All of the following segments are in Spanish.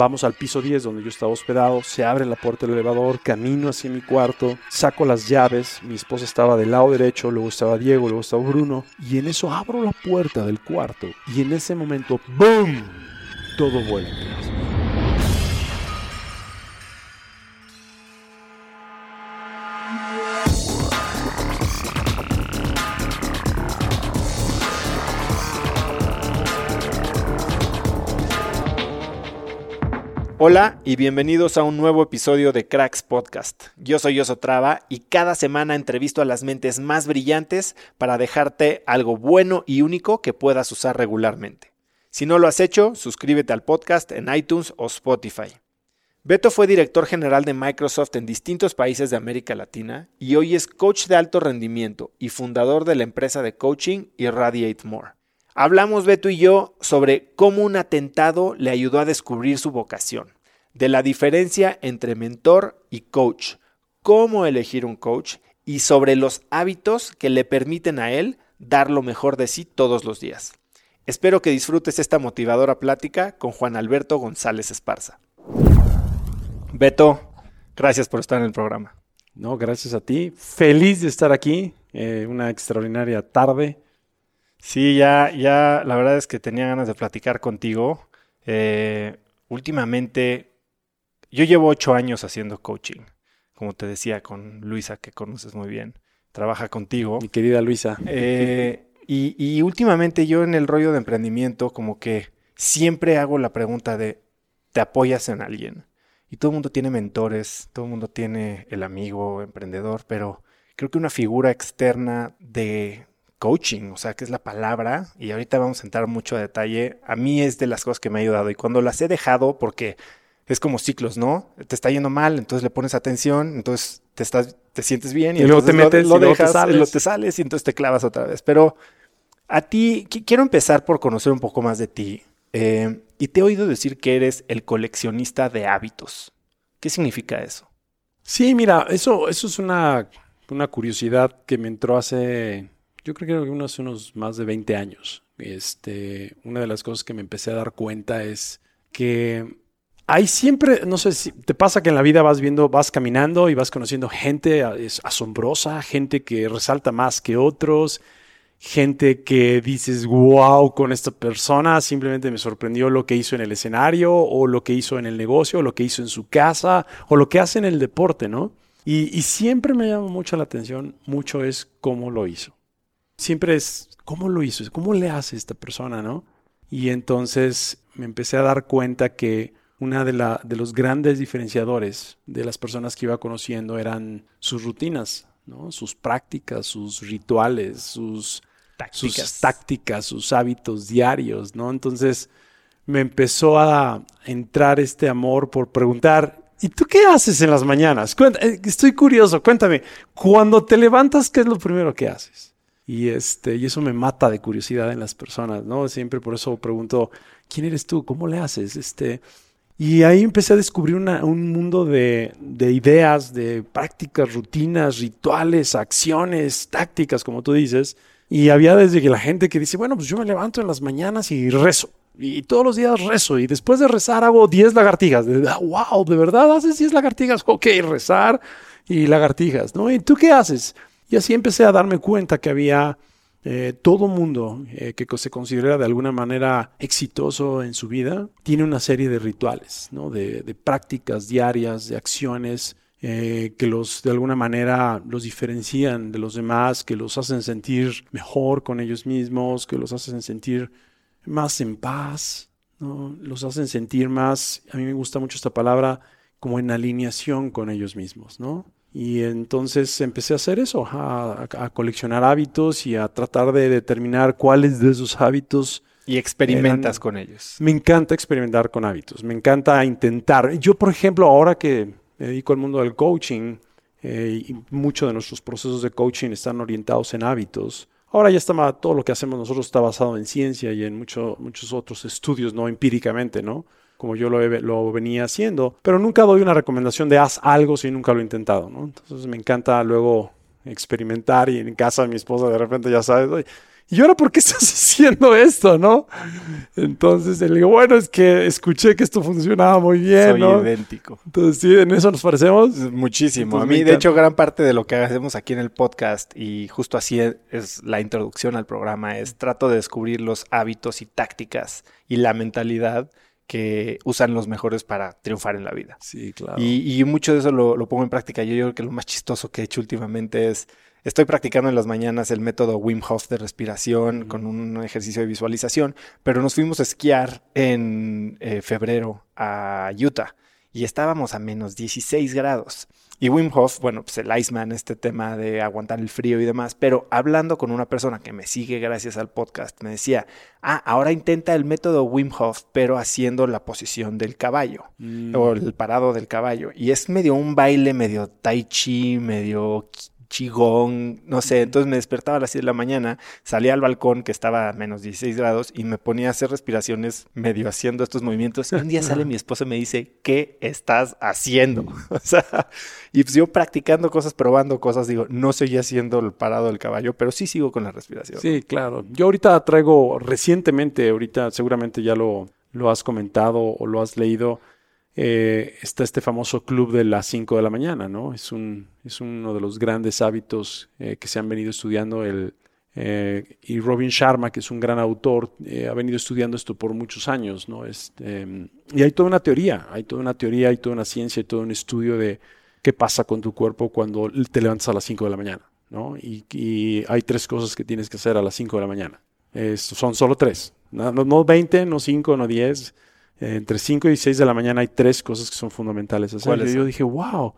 Vamos al piso 10 donde yo estaba hospedado, se abre la puerta del elevador, camino hacia mi cuarto, saco las llaves, mi esposa estaba del lado derecho, luego estaba Diego, luego estaba Bruno, y en eso abro la puerta del cuarto. Y en ese momento, ¡boom! Todo vuela en Hola y bienvenidos a un nuevo episodio de Cracks Podcast. Yo soy Oso Traba y cada semana entrevisto a las mentes más brillantes para dejarte algo bueno y único que puedas usar regularmente. Si no lo has hecho, suscríbete al podcast en iTunes o Spotify. Beto fue director general de Microsoft en distintos países de América Latina y hoy es coach de alto rendimiento y fundador de la empresa de coaching Irradiate More. Hablamos Beto y yo sobre cómo un atentado le ayudó a descubrir su vocación, de la diferencia entre mentor y coach, cómo elegir un coach y sobre los hábitos que le permiten a él dar lo mejor de sí todos los días. Espero que disfrutes esta motivadora plática con Juan Alberto González Esparza. Beto, gracias por estar en el programa. No, gracias a ti. Feliz de estar aquí. Eh, una extraordinaria tarde Sí, ya, ya, la verdad es que tenía ganas de platicar contigo. Eh, últimamente, yo llevo ocho años haciendo coaching, como te decía, con Luisa, que conoces muy bien. Trabaja contigo. Mi querida Luisa. Eh, y, y últimamente yo en el rollo de emprendimiento, como que siempre hago la pregunta de, ¿te apoyas en alguien? Y todo el mundo tiene mentores, todo el mundo tiene el amigo emprendedor, pero creo que una figura externa de, coaching, o sea, que es la palabra, y ahorita vamos a entrar mucho a detalle, a mí es de las cosas que me ha ayudado y cuando las he dejado, porque es como ciclos, ¿no? Te está yendo mal, entonces le pones atención, entonces te, estás, te sientes bien y, luego te metes, lo, dejas, y luego te sales y entonces te clavas otra vez. Pero a ti, quiero empezar por conocer un poco más de ti. Eh, y te he oído decir que eres el coleccionista de hábitos. ¿Qué significa eso? Sí, mira, eso, eso es una, una curiosidad que me entró hace yo creo que unos, unos más de 20 años. Este, una de las cosas que me empecé a dar cuenta es que hay siempre, no sé si te pasa que en la vida vas viendo, vas caminando y vas conociendo gente asombrosa, gente que resalta más que otros, gente que dices, wow, con esta persona simplemente me sorprendió lo que hizo en el escenario o lo que hizo en el negocio o lo que hizo en su casa o lo que hace en el deporte, ¿no? Y, y siempre me llama mucho la atención, mucho es cómo lo hizo siempre es, ¿cómo lo hizo? ¿Cómo le hace esta persona, no? Y entonces me empecé a dar cuenta que una de, la, de los grandes diferenciadores de las personas que iba conociendo eran sus rutinas, ¿no? sus prácticas, sus rituales, sus tácticas. sus tácticas, sus hábitos diarios, ¿no? Entonces me empezó a entrar este amor por preguntar, ¿y tú qué haces en las mañanas? Eh, estoy curioso, cuéntame, cuando te levantas, ¿qué es lo primero que haces? Y, este, y eso me mata de curiosidad en las personas, ¿no? Siempre por eso pregunto, ¿quién eres tú? ¿Cómo le haces? Este, y ahí empecé a descubrir un mundo de, ideas, de prácticas, rutinas, rituales, acciones, tácticas, como tú dices. Y había desde que la gente que dice, bueno, pues yo me levanto en las mañanas y rezo. Y todos los días rezo. Y después de rezar hago 10 lagartijas. wow, ¿de verdad haces 10 lagartijas? Ok, rezar y lagartijas, ¿no? ¿Y tú qué haces? Y así empecé a darme cuenta que había eh, todo mundo eh, que se considera de alguna manera exitoso en su vida tiene una serie de rituales, ¿no? de, prácticas diarias, de acciones eh, que los de alguna manera los diferencian de los demás, que los hacen sentir mejor con ellos mismos, que los hacen sentir más en paz, ¿no? los hacen sentir más, a mí me gusta mucho esta palabra, como en alineación con ellos mismos, ¿no? Y entonces empecé a hacer eso, a, coleccionar hábitos y a tratar de determinar cuáles de esos hábitos. Y experimentas con ellos. Me encanta experimentar con hábitos, me encanta intentar. Yo, por ejemplo, ahora que me dedico al mundo del coaching, eh, y muchos de nuestros procesos de coaching están orientados en hábitos. Ahora ya está, todo lo que hacemos nosotros está basado en ciencia y en mucho, muchos otros estudios, no empíricamente, ¿no? Como yo lo, lo, venía haciendo, pero nunca doy una recomendación de haz algo si nunca lo he intentado, ¿no? Entonces me encanta luego experimentar y en casa de mi esposa de repente ya sabes, ¿y ahora por qué estás haciendo esto, no? Entonces le digo, bueno, es que escuché que esto funcionaba muy bien, Soy idéntico. Entonces, sí, en eso nos parecemos. Muchísimo. a mí, de hecho, gran parte de lo que hacemos aquí en el podcast y justo así es la introducción al programa, es trato de descubrir los hábitos y tácticas y la mentalidad que usan los mejores para triunfar en la vida. Sí, claro. Y, mucho de eso lo, pongo en práctica. Yo, creo que lo más chistoso que he hecho últimamente es, estoy practicando en las mañanas el método Wim Hof de respiración con un ejercicio de visualización, pero nos fuimos a esquiar en eh, febrero a Utah y estábamos a menos 16 grados. Y Wim Hof, bueno, pues el Iceman, este tema de aguantar el frío y demás, pero hablando con una persona que me sigue gracias al podcast, me decía, ah, ahora intenta el método Wim Hof, pero haciendo la posición del caballo mm. o el parado del caballo. Y es medio un baile, medio tai chi, medio chigón, no sé, entonces me despertaba a las 6 de la mañana, salía al balcón que estaba a menos 16 grados y me ponía a hacer respiraciones medio haciendo estos movimientos. Y un día sale mi esposa y me dice, ¿qué estás haciendo? o sea, y pues yo practicando cosas, probando cosas, digo, no seguía haciendo el parado del caballo, pero sí sigo con la respiración. Sí, claro. Yo ahorita traigo recientemente, ahorita seguramente ya lo, lo has comentado o lo has leído, eh, está este famoso club de las 5 de la mañana, ¿no? Es, un, es uno de los grandes hábitos eh, que se han venido estudiando. El, eh, y Robin Sharma, que es un gran autor, ha venido estudiando esto por muchos años, ¿no? Este, y hay toda una teoría, hay toda una teoría, hay toda una ciencia, hay todo un estudio de qué pasa con tu cuerpo cuando te levantas a las 5 de la mañana, ¿no? Y, hay tres cosas que tienes que hacer a las 5 de la mañana. son solo tres, no, no 20, no 5, no 10 entre 5 y 6 de la mañana hay tres cosas que son fundamentales hacer. yo dije, wow.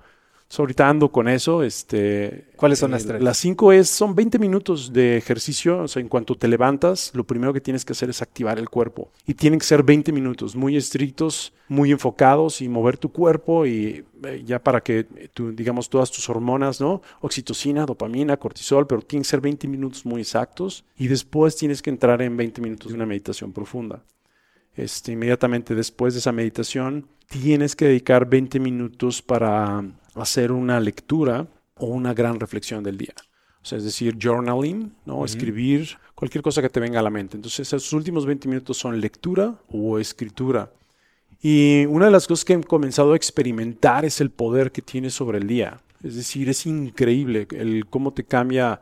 ahorita ando con eso. Este, ¿Cuáles son las tres? Las cinco es, son 20 minutos de ejercicio. O sea, en cuanto te levantas, lo primero que tienes que hacer es activar el cuerpo. Y tienen que ser 20 minutos, muy estrictos, muy enfocados y mover tu cuerpo y eh, ya para que, tu, digamos, todas tus hormonas, ¿no? Oxitocina, dopamina, cortisol, pero tienen que ser 20 minutos muy exactos. Y después tienes que entrar en 20 minutos de una meditación profunda. Este, inmediatamente después de esa meditación, tienes que dedicar 20 minutos para hacer una lectura o una gran reflexión del día. O sea, es decir, journaling, ¿no? Escribir cualquier cosa que te venga a la mente. Entonces, esos últimos 20 minutos son lectura o escritura. Y una de las cosas que he comenzado a experimentar es el poder que tiene sobre el día. Es decir, es increíble el cómo te cambia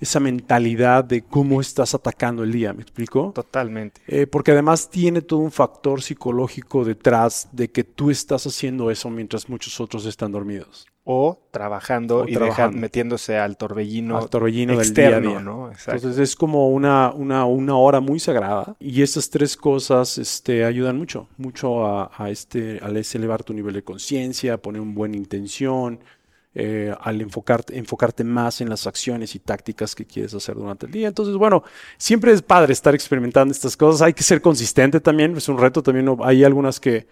esa mentalidad de cómo estás atacando el día, ¿me explico? Totalmente. Eh, porque además tiene todo un factor psicológico detrás de que tú estás haciendo eso mientras muchos otros están dormidos. o trabajando O y trabajando. metiéndose al torbellino, al torbellino del externo, día a día. ¿no? Exacto. Entonces es como una, una, una hora muy sagrada y estas tres cosas este, ayudan mucho, mucho a, a este, al elevar tu nivel de conciencia, poner una buena intención, eh, al enfocarte, enfocarte más en las acciones y tácticas que quieres hacer durante el día. Entonces, bueno, siempre es padre estar experimentando estas cosas. Hay que ser consistente también, es un reto también. Hay algunas que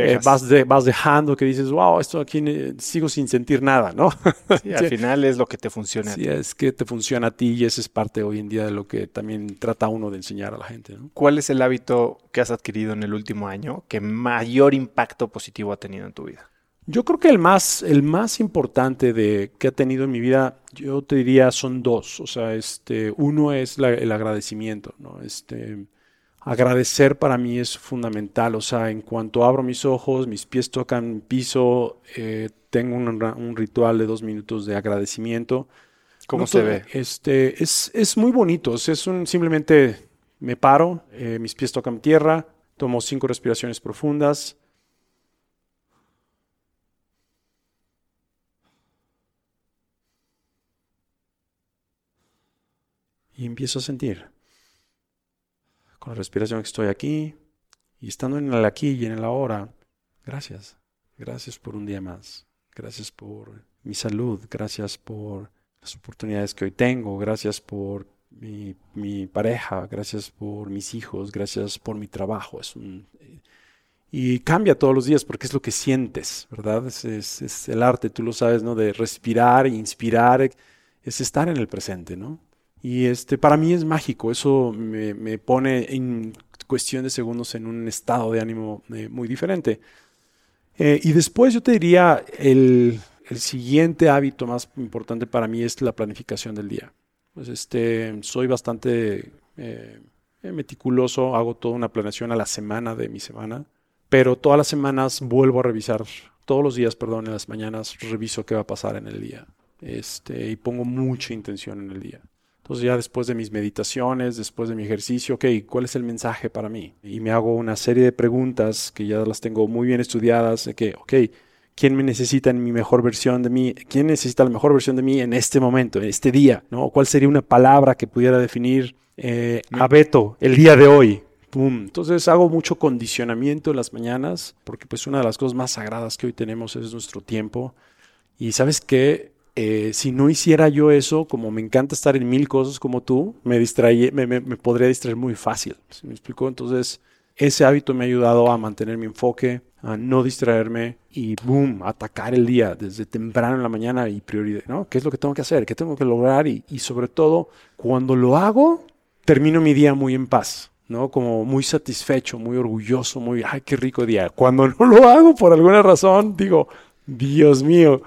eh, vas, de- vas dejando, que dices, wow, esto aquí sigo sin sentir nada, ¿no? Sí, al final es lo que te funciona. a Sí, ti. es que te funciona a ti y esa es parte hoy en día de lo que también trata uno de enseñar a la gente, ¿no? ¿Cuál es el hábito que has adquirido en el último año que mayor impacto positivo ha tenido en tu vida? Yo creo que el más, el más importante de, que ha tenido en mi vida, yo te diría son dos. O sea, este, uno es la- el agradecimiento, ¿no? Este, agradecer para mí es fundamental. O sea, en cuanto abro mis ojos, mis pies tocan piso, eh, tengo un, un ritual de dos minutos de agradecimiento. ¿Cómo No se ve? Este, es, es muy bonito. o sea, Es un, simplemente me paro, eh, mis pies tocan tierra, tomo cinco respiraciones profundas. Y empiezo a sentir. Con la respiración que estoy aquí y estando en el aquí y en el ahora. Gracias. Gracias por un día más. Gracias por mi salud. Gracias por las oportunidades que hoy tengo. Gracias por mi, mi pareja. Gracias por mis hijos. Gracias por mi trabajo. Es eh, y cambia todos los días porque es lo que sientes, ¿verdad? Es, es- es el arte, tú lo sabes, ¿no? De respirar, inspirar, es estar en el presente, ¿no? Y este, para mí es mágico, eso me, me pone en cuestión de segundos en un estado de ánimo eh, muy diferente. Eh, y después yo te diría, el, el siguiente hábito más importante para mí es la planificación del día. Pues este, soy bastante eh, meticuloso, hago toda una planeación a la semana de mi semana, pero todas las semanas vuelvo a revisar, todos los días, perdón, en las mañanas reviso qué va a pasar en el día. Este, y pongo mucha intención en el día. Entonces ya después de mis meditaciones, después de mi ejercicio, ok, ¿cuál es el mensaje para mí? Y me hago una serie de preguntas que ya las tengo muy bien estudiadas, de que, ok, ¿quién me necesita en mi mejor versión de mí? ¿Quién necesita la mejor versión de mí en este momento, en este día? ¿Cuál sería una palabra que pudiera definir eh, a Beto el día de hoy? Entonces hago mucho condicionamiento en las mañanas, porque pues una de las cosas más sagradas que hoy tenemos es nuestro tiempo. Y sabes qué, Eh, si no hiciera yo eso, como me encanta estar en mil cosas como tú, me distraí, me, me- me podría distraer muy fácil. ¿sí me explicó? Entonces, ese hábito me ha ayudado a mantener mi enfoque, a no distraerme y boom, atacar el día desde temprano en la mañana y prioridad, ¿no? ¿Qué es lo que tengo que hacer? ¿Qué tengo que lograr? Y, y sobre todo, cuando lo hago, termino mi día muy en paz. ¿no? Como muy satisfecho, muy orgulloso, muy, ay, qué rico día. Cuando no lo hago por alguna razón, digo, Dios mío,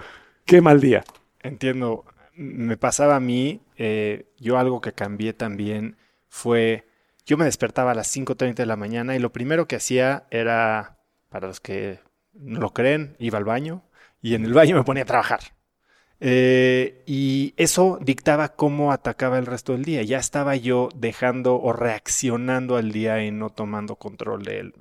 qué mal día. Entiendo. Me pasaba a mí, eh, yo algo que cambié también fue, yo me despertaba a las 5.30 de la mañana y lo primero que hacía era, para los que no lo creen, iba al baño y en el baño me ponía a trabajar. Eh, y eso dictaba cómo atacaba el resto del día. Ya estaba yo dejando o reaccionando al día y no tomando control de él.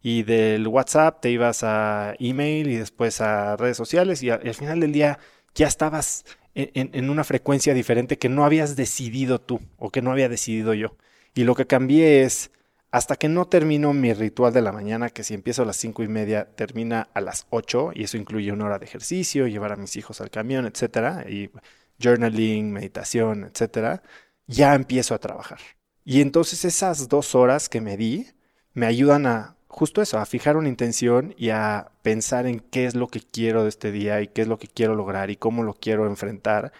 Y del WhatsApp te ibas a email y después a redes sociales y al final del día ya estabas en, una frecuencia diferente que no habías decidido tú o que no había decidido yo. Y lo que cambié es, hasta que no termino mi ritual de la mañana, que si empiezo a las cinco y media, termina a las 8, y eso incluye una hora de ejercicio, llevar a mis hijos al camión, etcétera, y journaling, meditación, etcétera, ya empiezo a trabajar. Y entonces esas dos horas que me di me ayudan a justo eso, a fijar una intención y a pensar en qué es lo que quiero de este día y qué es lo que quiero lograr y cómo lo quiero enfrentar.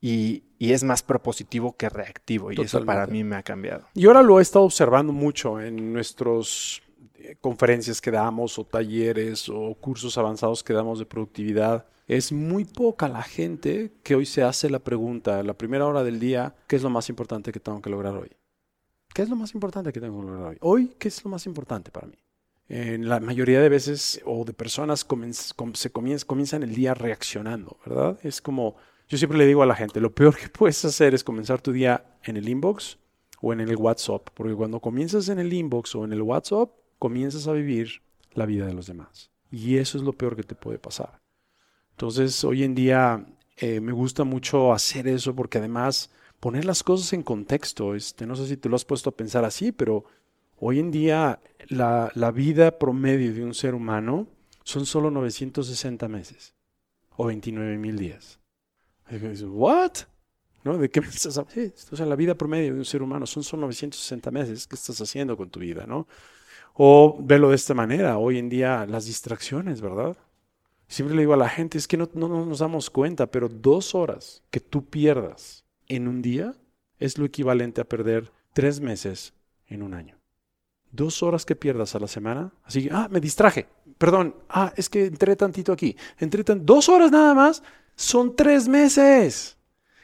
Y, y es más propositivo que reactivo. Y eso para mí me ha cambiado. Y ahora lo he estado observando mucho en nuestras conferencias que damos o talleres o cursos avanzados que damos de productividad. Es muy poca la gente que hoy se hace la pregunta, la primera hora del día, ¿qué es lo más importante que tengo que lograr hoy? ¿Qué es lo más importante que tengo que lograr hoy? Hoy, ¿qué es lo más importante para mí? En la mayoría de veces o de personas se comienz- comienzan el día reaccionando, ¿verdad? Es como, yo siempre le digo a la gente, lo peor que puedes hacer es comenzar tu día en el inbox o en el WhatsApp, porque cuando comienzas en el inbox o en el WhatsApp, comienzas a vivir la vida de los demás. Y eso es lo peor que te puede pasar. Entonces, hoy en día eh, me gusta mucho hacer eso porque además poner las cosas en contexto. Este, no sé si te lo has puesto a pensar así, pero hoy en día la, la vida promedio de un ser humano son solo 960 meses o 29 mil días. ¿What? ¿No? ¿De qué estás hablando? o sea, la vida promedio de un ser humano son solo 960 meses. ¿Qué estás haciendo con tu vida, no? O verlo de esta manera, hoy en día las distracciones, ¿verdad? Siempre le digo a la gente, es que no, no, nos damos cuenta, pero dos horas que tú pierdas en un día es lo equivalente a perder tres meses en un año. Dos horas que pierdas a la semana, así, ah, me distraje, perdón, ah, es que entré tantito aquí, entré tan, dos horas nada más, son tres meses.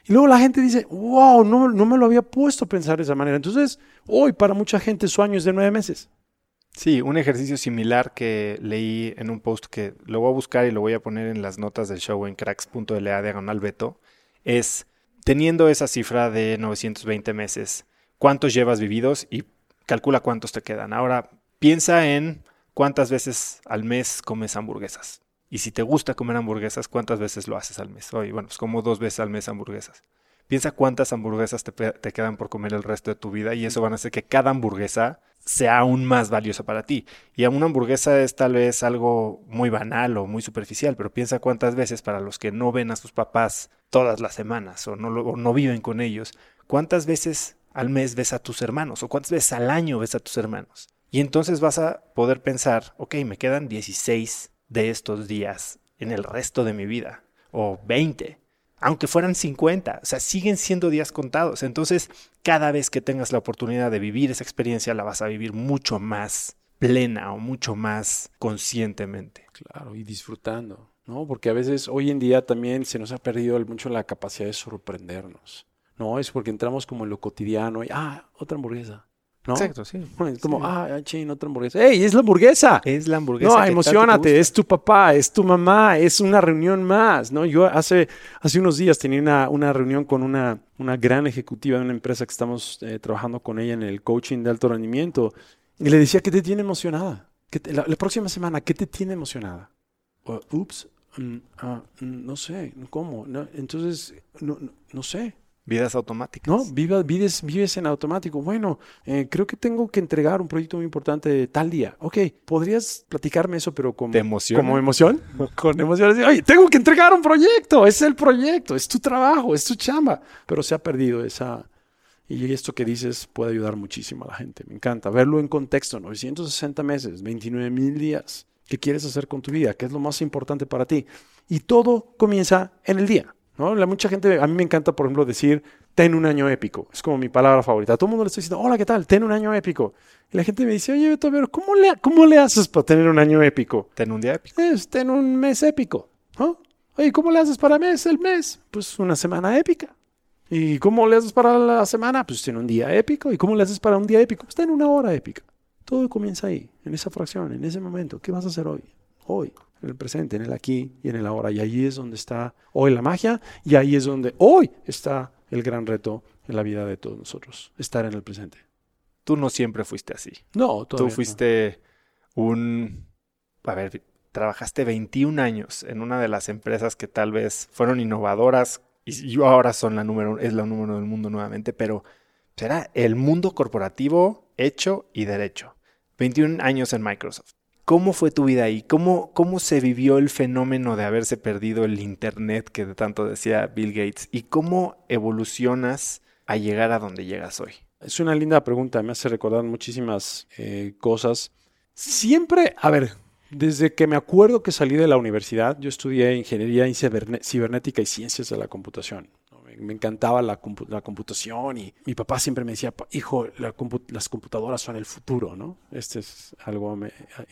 Y luego la gente dice, wow, no, no me lo había puesto a pensar de esa manera. Entonces, hoy para mucha gente su año es de nueve meses. Sí, un ejercicio similar que leí en un post que lo voy a buscar y lo voy a poner en las notas del show en cracks.la diagonal beto, es teniendo esa cifra de 920 meses, ¿cuántos llevas vividos y calcula cuántos te quedan? Ahora, piensa en cuántas veces al mes comes hamburguesas. Y si te gusta comer hamburguesas, ¿cuántas veces lo haces al mes? Hoy, bueno, pues como dos veces al mes hamburguesas. Piensa cuántas hamburguesas te, te, quedan por comer el resto de tu vida y eso van a hacer que cada hamburguesa sea aún más valiosa para ti. Y una hamburguesa es tal vez algo muy banal o muy superficial, pero piensa cuántas veces para los que no ven a sus papás todas las semanas o no, o no viven con ellos, cuántas veces al mes ves a tus hermanos o cuántas veces al año ves a tus hermanos. Y entonces vas a poder pensar, ok, me quedan 16 de estos días en el resto de mi vida, o 20, aunque fueran 50, o sea, siguen siendo días contados. Entonces, cada vez que tengas la oportunidad de vivir esa experiencia, la vas a vivir mucho más plena o mucho más conscientemente. Claro, y disfrutando, ¿no? Porque a veces hoy en día también se nos ha perdido mucho la capacidad de sorprendernos. No, es porque entramos como en lo cotidiano y, ah, otra hamburguesa. ¿No? Exacto, sí. Es como, ah, ching, otra hamburguesa. ¡Ey, es la hamburguesa! Es la hamburguesa. No, emocionate, es tu papá, es tu mamá, es una reunión más, ¿no? Yo hace, hace unos días tenía una, una reunión con una, una gran ejecutiva de una empresa que estamos eh, trabajando con ella en el coaching de alto rendimiento y le decía, ¿qué te tiene emocionada? la, próxima semana, ¿qué te tiene emocionada? ups, mm, ah, mm, no sé, ¿cómo? entonces, no, no sé. Vidas automáticas. No, vives, vives en automático. Bueno, eh, creo que tengo que entregar un proyecto muy importante tal día. Ok, ¿podrías platicarme eso, pero como, como emoción? Con emoción. Oye, tengo que entregar un proyecto. Es el proyecto, es tu trabajo, es tu chamba. Pero se ha perdido esa... Y esto que dices puede ayudar muchísimo a la gente. Me encanta verlo en contexto. 960 meses, 29 mil días. ¿Qué quieres hacer con tu vida? ¿Qué es lo más importante para ti? Y todo comienza en el día. ¿No? La mucha gente, a mí me encanta, por ejemplo, decir, ten un año épico. Es como mi palabra favorita. A todo el mundo le estoy diciendo, hola, ¿qué tal? Ten un año épico. Y la gente me dice, oye, Beto, pero ¿cómo le, ¿cómo le haces para tener un año épico? Ten un día épico. Es, ten un mes épico. ¿no? Oye, ¿cómo le haces para mes el mes? Pues una semana épica. ¿Y cómo le haces para la semana? Pues ten un día épico. ¿Y cómo le haces para un día épico? Pues ten una hora épica. Todo comienza ahí, en esa fracción, en ese momento. ¿Qué vas a hacer hoy? Hoy en el presente, en el aquí y en el ahora. Y ahí es donde está hoy la magia y ahí es donde hoy está el gran reto en la vida de todos nosotros, estar en el presente. Tú no siempre fuiste así. No, Tú fuiste un... A ver, trabajaste 21 años en una de las empresas que tal vez fueron innovadoras y yo ahora son la número, es la número del mundo nuevamente, pero era el mundo corporativo hecho y derecho. 21 años en Microsoft. ¿Cómo fue tu vida ahí? ¿Cómo, ¿Cómo se vivió el fenómeno de haberse perdido el Internet que de tanto decía Bill Gates? ¿Y cómo evolucionas a llegar a donde llegas hoy? Es una linda pregunta, me hace recordar muchísimas eh, cosas. Siempre, a ver, desde que me acuerdo que salí de la universidad, yo estudié ingeniería cibernética y ciencias de la computación me encantaba la, computación y mi papá siempre me decía, hijo, las computadoras son el futuro, ¿no? Este es algo,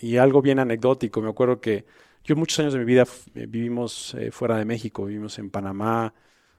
y algo bien anecdótico. Me acuerdo que yo muchos años de mi vida eh, vivimos eh, fuera de México, vivimos en Panamá,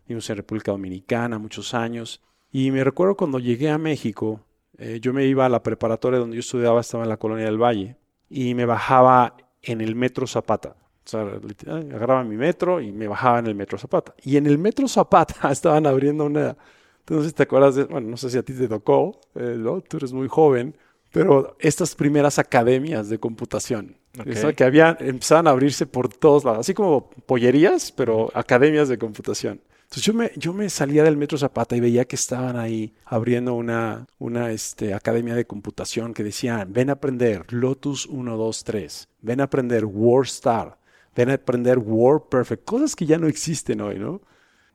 vivimos en República Dominicana muchos años. Y me recuerdo cuando llegué a México, eh, yo me iba a la preparatoria donde yo estudiaba, estaba en la colonia del Valle, y me bajaba en el metro Zapata. O sea, agarraba mi metro y me bajaba en el metro Zapata. Y en el metro Zapata estaban abriendo una... Entonces, ¿te acuerdas de...? Bueno, no sé si a ti te tocó, eh, ¿no? Tú eres muy joven, pero estas primeras academias de computación. Ok. Eso que habían, empezaban a abrirse por todos lados, así como pollerías, pero academias de computación. Entonces yo me, yo me salía del Metro Zapata y veía que estaban ahí abriendo una, una este, academia de computación que decían, ven a aprender Lotus 1, 2, 3, ven a aprender WordStar, ven a aprender WordPerfect, cosas que ya no existen hoy, ¿no?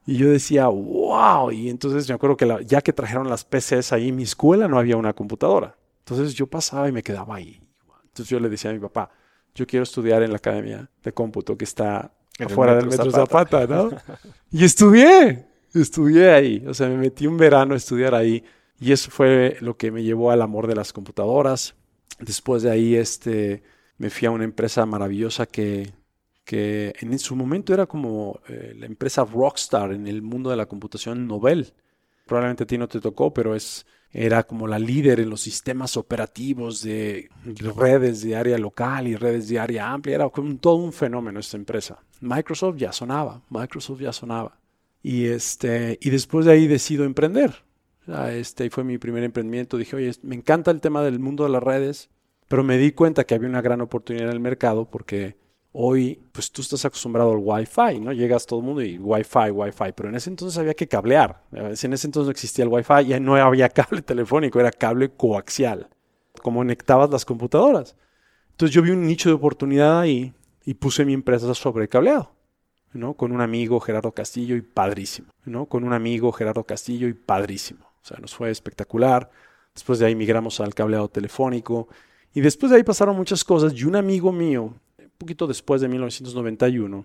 Y yo decía, wow, y entonces me acuerdo que la- ya que trajeron las PCs ahí, en mi escuela no había una computadora. Entonces yo pasaba y me quedaba ahí. Entonces yo le decía a mi papá, yo quiero estudiar en la academia de cómputo que está En afuera del Metro Metro Zapata. Zapata, ¿no? y estudié, estudié ahí. O sea, me metí un verano a estudiar ahí. Y eso fue lo que me llevó al amor de las computadoras. Después de ahí, este, me fui a una empresa maravillosa que, que en su momento era como eh, la empresa Rockstar en el mundo de la computación Nobel. Probablemente a ti no te tocó, pero es, era como la líder en los sistemas operativos de redes de área local y redes de área amplia. Era como todo un fenómeno esta empresa. Microsoft ya sonaba, Microsoft ya sonaba. Y, este, y después de ahí decido emprender. Este fue mi primer emprendimiento. Dije, oye, me encanta el tema del mundo de las redes, pero me di cuenta que había una gran oportunidad en el mercado porque hoy, pues tú estás acostumbrado al Wi-Fi, ¿no? Llegas todo el mundo y Wi-Fi, Wi-Fi, pero en ese entonces había que cablear. En ese entonces no existía el Wi-Fi y no había cable telefónico, era cable coaxial. Como conectabas las computadoras. Entonces yo vi un nicho de oportunidad ahí y puse mi empresa sobre cableado. ¿no? Con un amigo, Gerardo Castillo, y padrísimo, ¿no? Con un amigo, Gerardo Castillo, y padrísimo. O sea, nos fue espectacular. Después de ahí migramos al cableado telefónico. Y después de ahí pasaron muchas cosas. Y un amigo mío, poquito después de 1991,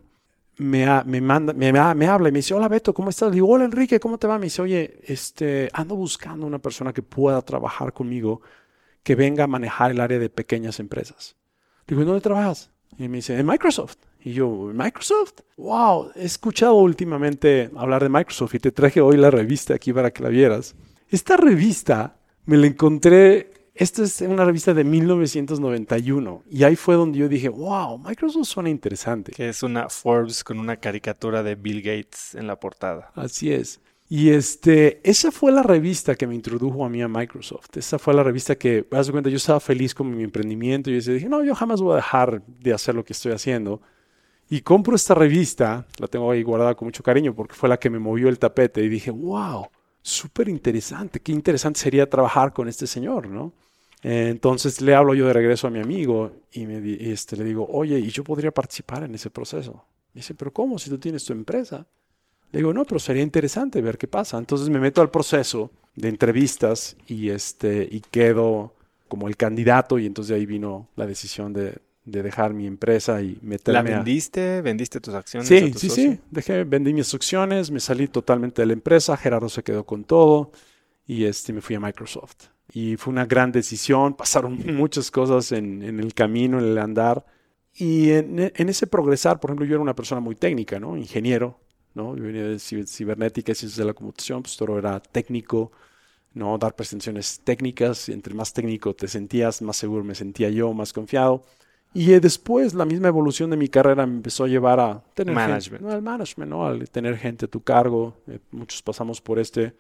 me, ha- me, manda, me, me ha- me habla y me dice, hola Beto, ¿cómo estás? Le digo, hola Enrique, ¿cómo te va? Me dice, oye, este, ando buscando una persona que pueda trabajar conmigo, que venga a manejar el área de pequeñas empresas. Le digo, ¿en dónde trabajas? Y me dice, en Microsoft. Y yo, ¿en Microsoft? Wow, he escuchado últimamente hablar de Microsoft y te traje hoy la revista aquí para que la vieras. Esta revista me la encontré, esta es una revista de 1991 y ahí fue donde yo dije, wow, Microsoft suena interesante. Que es una Forbes con una caricatura de Bill Gates en la portada. Así es. Y este, esa fue la revista que me introdujo a mí a Microsoft. Esa fue la revista que, haz de cuenta, yo estaba feliz con mi emprendimiento y yo dije, no, yo jamás voy a dejar de hacer lo que estoy haciendo. Y compro esta revista, la tengo ahí guardada con mucho cariño porque fue la que me movió el tapete y dije, wow, súper interesante, qué interesante sería trabajar con este señor, ¿no? Eh, Entonces le hablo yo de regreso a mi amigo y me, este, le digo, oye, ¿y yo podría participar en ese proceso? Me dice, pero ¿cómo si tú tienes tu empresa? Le digo, no, pero sería interesante ver qué pasa. Entonces me meto al proceso de entrevistas y, este, y quedo como el candidato y entonces de ahí vino la decisión de, de dejar mi empresa y meterme ¿La a- vendiste? ¿Vendiste tus acciones? a Sí, tu sí, socio? sí. Dejé, vendí mis acciones, me salí totalmente de la empresa, Gerardo se quedó con todo y este, me fui a Microsoft. Y fue una gran decisión, pasaron muchas cosas en, en el camino, en el andar. Y en, en ese progresar, por ejemplo, yo era una persona muy técnica, ¿no? Ingeniero, ¿no? Yo venía de ci- cibernética ciencias de la computación, pues todo era técnico, ¿no? Dar presentaciones técnicas, entre más técnico te sentías, más seguro me sentía yo, más confiado. Y eh, después la misma evolución de mi carrera me empezó a llevar a tener Management. gente, ¿no? al management, ¿no? Al tener gente a tu cargo. Eh, muchos pasamos por este,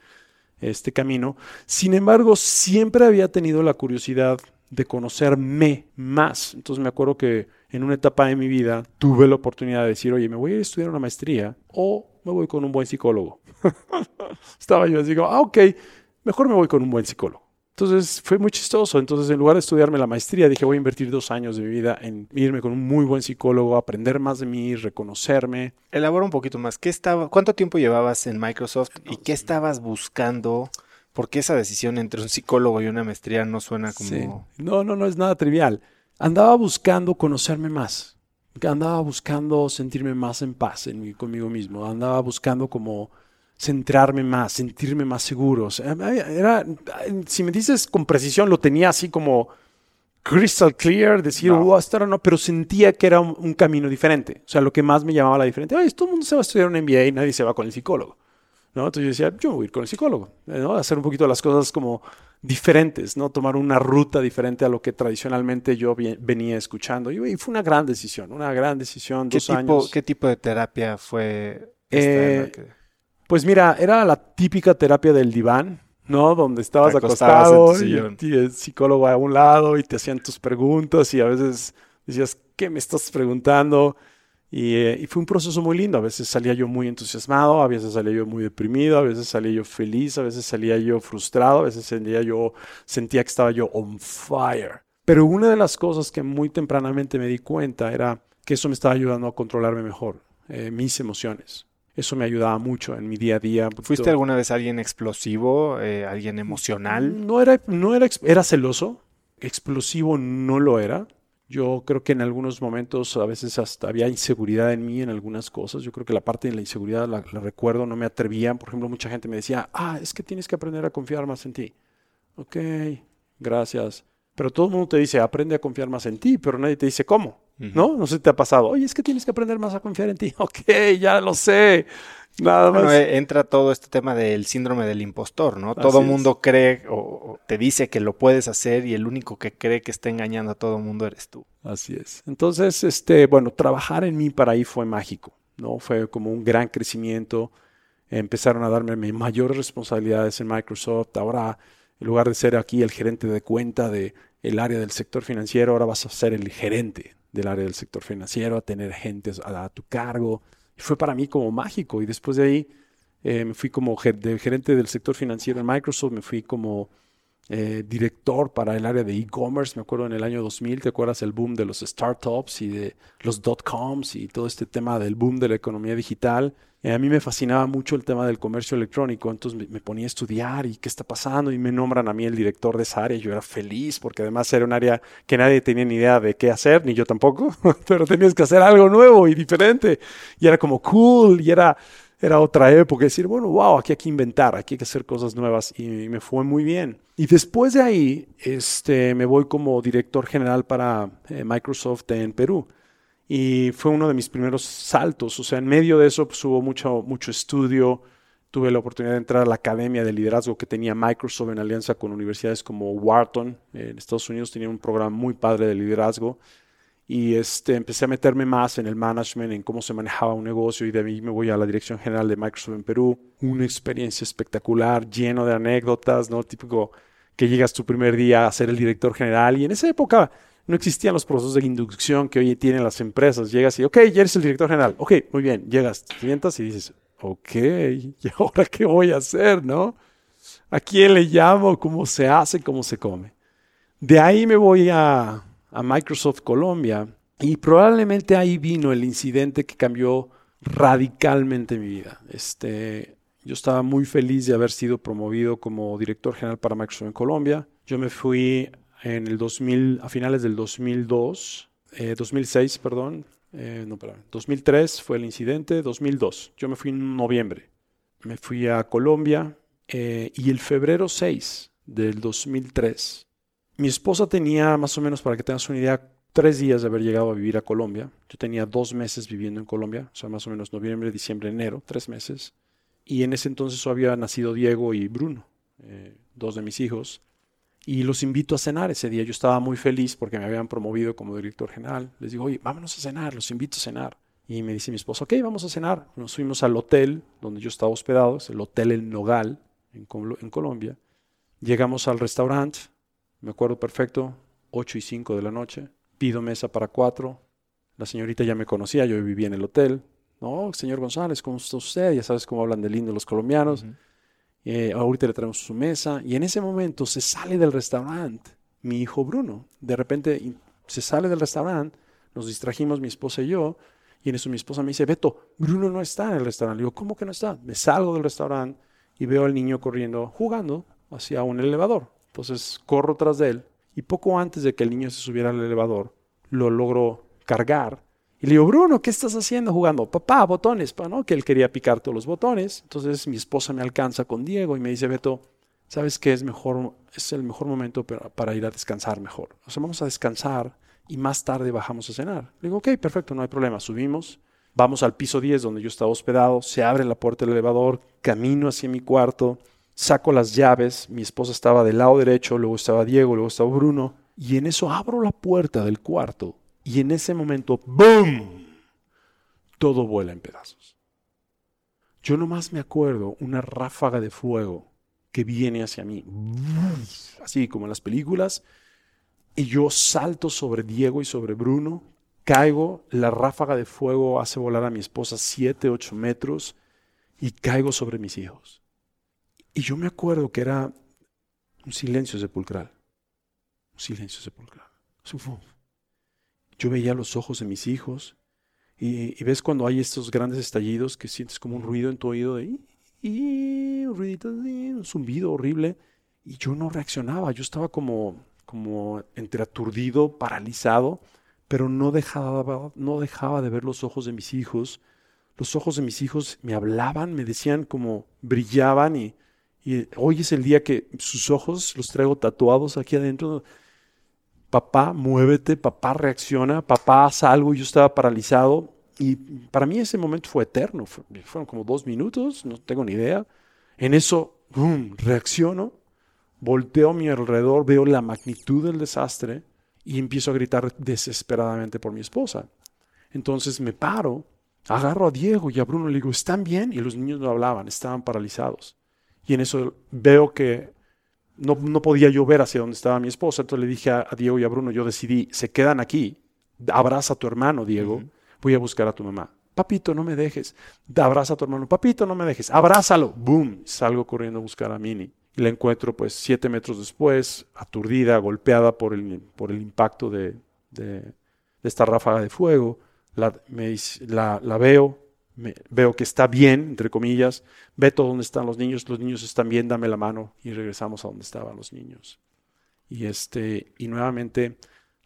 este camino. Sin embargo, siempre había tenido la curiosidad de conocerme más. Entonces me acuerdo que en una etapa de mi vida tuve la oportunidad de decir, oye, me voy a estudiar una maestría o me voy con un buen psicólogo. Estaba yo así como, ah, ok, mejor me voy con un buen psicólogo. Entonces fue muy chistoso. Entonces, en lugar de estudiarme la maestría, dije, voy a invertir dos años de mi vida en irme con un muy buen psicólogo, aprender más de mí, reconocerme. Elabora un poquito más. ¿Qué estaba, ¿Cuánto tiempo llevabas en Microsoft y qué estabas buscando? Porque esa decisión entre un psicólogo y una maestría no suena como... Sí. No, no, no es nada trivial. Andaba buscando conocerme más. Andaba buscando sentirme más en paz en mí- conmigo mismo. Andaba buscando como centrarme más, sentirme más seguro. O sea, era, si me dices con precisión, lo tenía así como crystal clear, decir, No. "Oh, esto era no, pero sentía que era un, un camino diferente. O sea, lo que más me llamaba la diferente, "Ay, todo el mundo se va a estudiar un MBA y nadie se va con el psicólogo. ¿no? Entonces yo decía, yo voy a ir con el psicólogo, ¿no? Hacer un poquito las cosas como diferentes, ¿no? Tomar una ruta diferente a lo que tradicionalmente yo venía escuchando. Y, fue una gran decisión, una gran decisión, ¿Qué dos tipo, años. ¿Qué tipo de terapia fue esta Eh, Pues mira, era la típica terapia del diván, ¿no? Donde estabas acostado y, el psicólogo a un lado y te hacían tus preguntas y a veces decías, ¿qué me estás preguntando? Y, eh, y, fue un proceso muy lindo. A veces salía yo muy entusiasmado, a veces salía yo muy deprimido, a veces salía yo feliz, a veces salía yo frustrado, a veces salía yo, sentía que estaba yo on fire. Pero una de las cosas que muy tempranamente me di cuenta era que eso me estaba ayudando a controlarme mejor, eh, mis emociones. Eso me ayudaba mucho en mi día a día. ¿Fuiste alguna vez alguien explosivo, eh, alguien emocional? No era, no era, era celoso. Explosivo no lo era. Yo creo que en algunos momentos a veces hasta había inseguridad en mí en algunas cosas. Yo creo que la parte de la inseguridad la, recuerdo, no me atrevía. Por ejemplo, mucha gente me decía, ah, es que tienes que aprender a confiar más en ti. Ok, gracias. Pero todo el mundo te dice, aprende a confiar más en ti, pero nadie te dice cómo. ¿No? No sé si te ha pasado. Oye, es que tienes que aprender más a confiar en ti. Ok, ya lo sé. Nada más. Eh, entra todo este tema del síndrome del impostor, ¿no? todo mundo cree o, te dice que lo puedes hacer y el único que cree que está engañando a todo mundo eres tú. Así es. Entonces, este, bueno, trabajar en mí para ahí fue mágico, ¿no? Fue como un gran crecimiento. Empezaron a darme mayores responsabilidades en Microsoft. Ahora, en lugar de ser aquí el gerente de cuenta de el área del sector financiero, ahora vas a ser el gerente del área del sector financiero, a tener gente a, tu cargo. Fue para mí como mágico. Y después de ahí eh, me fui como gerente del sector financiero en Microsoft, me fui como eh, director para el área de e-commerce, me acuerdo en el año 2000, ¿te acuerdas el boom de los startups y de los dot-coms y todo este tema del boom de la economía digital? Eh, a mí me fascinaba mucho el tema del comercio electrónico, entonces me, ponía a estudiar y qué está pasando y me nombran a mí el director de esa área. Yo era feliz porque además era un área que nadie tenía ni idea de qué hacer, ni yo tampoco, pero tenías que hacer algo nuevo y diferente y era como cool y era era otra época, decir, bueno, wow, aquí hay que inventar, aquí hay que hacer cosas nuevas y, me fue muy bien. Y después de ahí, este, me voy como director general para eh, Microsoft en Perú. Y fue uno de mis primeros saltos, o sea, en medio de eso pues, hubo mucho, mucho estudio, tuve la oportunidad de entrar a la academia de liderazgo que tenía Microsoft en alianza con universidades como Wharton, en Estados Unidos tenía un programa muy padre de liderazgo y este, empecé a meterme más en el management, en cómo se manejaba un negocio y de ahí me voy a la dirección general de Microsoft en Perú. Una experiencia espectacular, lleno de anécdotas, ¿no? Típico que llegas tu primer día a ser el director general y en esa época no existían los procesos de inducción que hoy tienen las empresas. Llegas y, ok, ya eres el director general. Ok, muy bien, llegas, te sientas y dices, ok, ¿y ahora qué voy a hacer, no? ¿A quién le llamo? ¿Cómo se hace? ¿Cómo se come? De ahí me voy a a Microsoft Colombia y probablemente ahí vino el incidente que cambió radicalmente mi vida. Este, yo estaba muy feliz de haber sido promovido como director general para Microsoft en Colombia. Yo me fui en el 2000, a finales del 2002, 2006, eh, perdón, eh, no, perdón, 2003 fue el incidente, 2002. Yo me fui en noviembre. Me fui a Colombia eh, y el febrero 6 del 2003 mi esposa tenía más o menos, para que tengas una idea, tres días de haber llegado a vivir a Colombia. Yo tenía dos meses viviendo en Colombia, o sea, más o menos noviembre, diciembre, enero, tres meses. Y en ese entonces había nacido Diego y Bruno, eh, dos de mis hijos. Y los invito a cenar ese día. Yo estaba muy feliz porque me habían promovido como director general. Les digo, oye, vámonos a cenar, los invito a cenar. Y me dice mi esposa, ok, vamos a cenar. Nos fuimos al hotel donde yo estaba hospedado, es el Hotel El Nogal en, en Colombia. Llegamos al restaurante, me acuerdo perfecto, 8 y 5 de la noche. Pido mesa para cuatro. La señorita ya me conocía, yo vivía en el hotel. No, señor González, ¿cómo está usted? Ya sabes cómo hablan de lindo los colombianos. Eh, ahorita le traemos su mesa. Y en ese momento se sale del restaurante mi hijo Bruno. De repente se sale del restaurante, nos distrajimos mi esposa y yo. Y en eso mi esposa me dice, Beto, Bruno no está en el restaurante. Le digo, ¿cómo que no está? Me salgo del restaurante y veo al niño corriendo, jugando hacia un elevador. Entonces corro tras de él y poco antes de que el niño se subiera al elevador, lo logro cargar. Y le digo, Bruno, ¿qué estás haciendo jugando? Papá, botones, ¿no? Que él quería picar todos los botones. Entonces mi esposa me alcanza con Diego y me dice, Beto, ¿sabes qué es mejor? Es el mejor momento para, ir a descansar mejor. O sea, vamos a descansar y más tarde bajamos a cenar. Le digo, ok, perfecto, no hay problema. Subimos, vamos al piso 10 donde yo estaba hospedado, se abre la puerta del elevador, camino hacia mi cuarto saco las llaves, mi esposa estaba del lado derecho, luego estaba Diego, luego estaba Bruno, y en eso abro la puerta del cuarto y en ese momento, ¡boom! Todo vuela en pedazos. Yo nomás me acuerdo una ráfaga de fuego que viene hacia mí. Así como en las películas. Y yo salto sobre Diego y sobre Bruno, caigo, la ráfaga de fuego hace volar a mi esposa 7, 8 metros y caigo sobre mis hijos. Y yo me acuerdo que era un silencio sepulcral. Un silencio sepulcral. Yo veía los ojos de mis hijos y, ves cuando hay estos grandes estallidos que sientes como un ruido en tu oído de y, un ruidito, un zumbido horrible. Y yo no reaccionaba, yo estaba como, como entre aturdido, paralizado, pero no dejaba, no dejaba de ver los ojos de mis hijos. Los ojos de mis hijos me hablaban, me decían como brillaban y, y hoy es el día que sus ojos los traigo tatuados aquí adentro. Papá, muévete, papá reacciona, papá haz algo. Yo estaba paralizado y para mí ese momento fue eterno. Fueron como dos minutos, no tengo ni idea. En eso, reacciono, volteo mi alrededor, veo la magnitud del desastre y empiezo a gritar desesperadamente por mi esposa. Entonces me paro, agarro a Diego y a Bruno le digo, ¿están bien? Y los niños no hablaban, estaban paralizados. Y en eso veo que no, no podía yo ver hacia dónde estaba mi esposa. Entonces le dije a, Diego y a Bruno, yo decidí, se quedan aquí, abraza a tu hermano, Diego voy a buscar a tu mamá. Papito, no me dejes. Abraza a tu hermano. Papito, no me dejes. Abrázalo. Boom. Salgo corriendo a buscar a Mini. Y la encuentro pues siete metros después, aturdida, golpeada por el, por el impacto de, de, esta ráfaga de fuego. La, me, la, la veo, me, veo que está bien, entre comillas. Ve todo dónde están los niños. Los niños están bien, dame la mano. Y regresamos a donde estaban los niños. Y, este, y nuevamente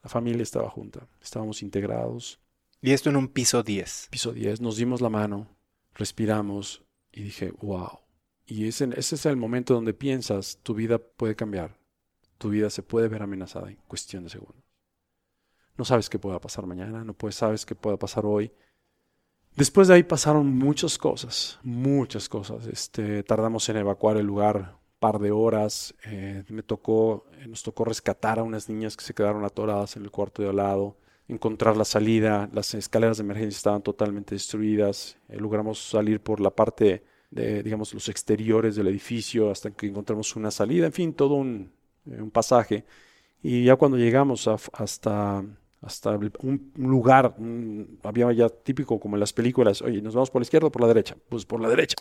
la familia estaba junta. Estábamos integrados y esto en un piso 10. Piso 10, nos dimos la mano, respiramos y dije, wow. Y ese, ese es el momento donde piensas, tu vida puede cambiar, tu vida se puede ver amenazada en cuestión de segundos. No sabes qué pueda pasar mañana, no puedes, sabes qué pueda pasar hoy. Después de ahí pasaron muchas cosas, muchas cosas. Este, tardamos en evacuar el lugar un par de horas. Eh, me tocó, eh, nos tocó rescatar a unas niñas que se quedaron atoradas en el cuarto de al lado encontrar la salida, las escaleras de emergencia estaban totalmente destruidas, eh, logramos salir por la parte de, digamos, los exteriores del edificio hasta que encontramos una salida, en fin, todo un, eh, pasaje. Y ya cuando llegamos hasta, hasta un, lugar, había ya típico como en las películas, oye, ¿nos vamos por la izquierda o por la derecha? Pues por la derecha.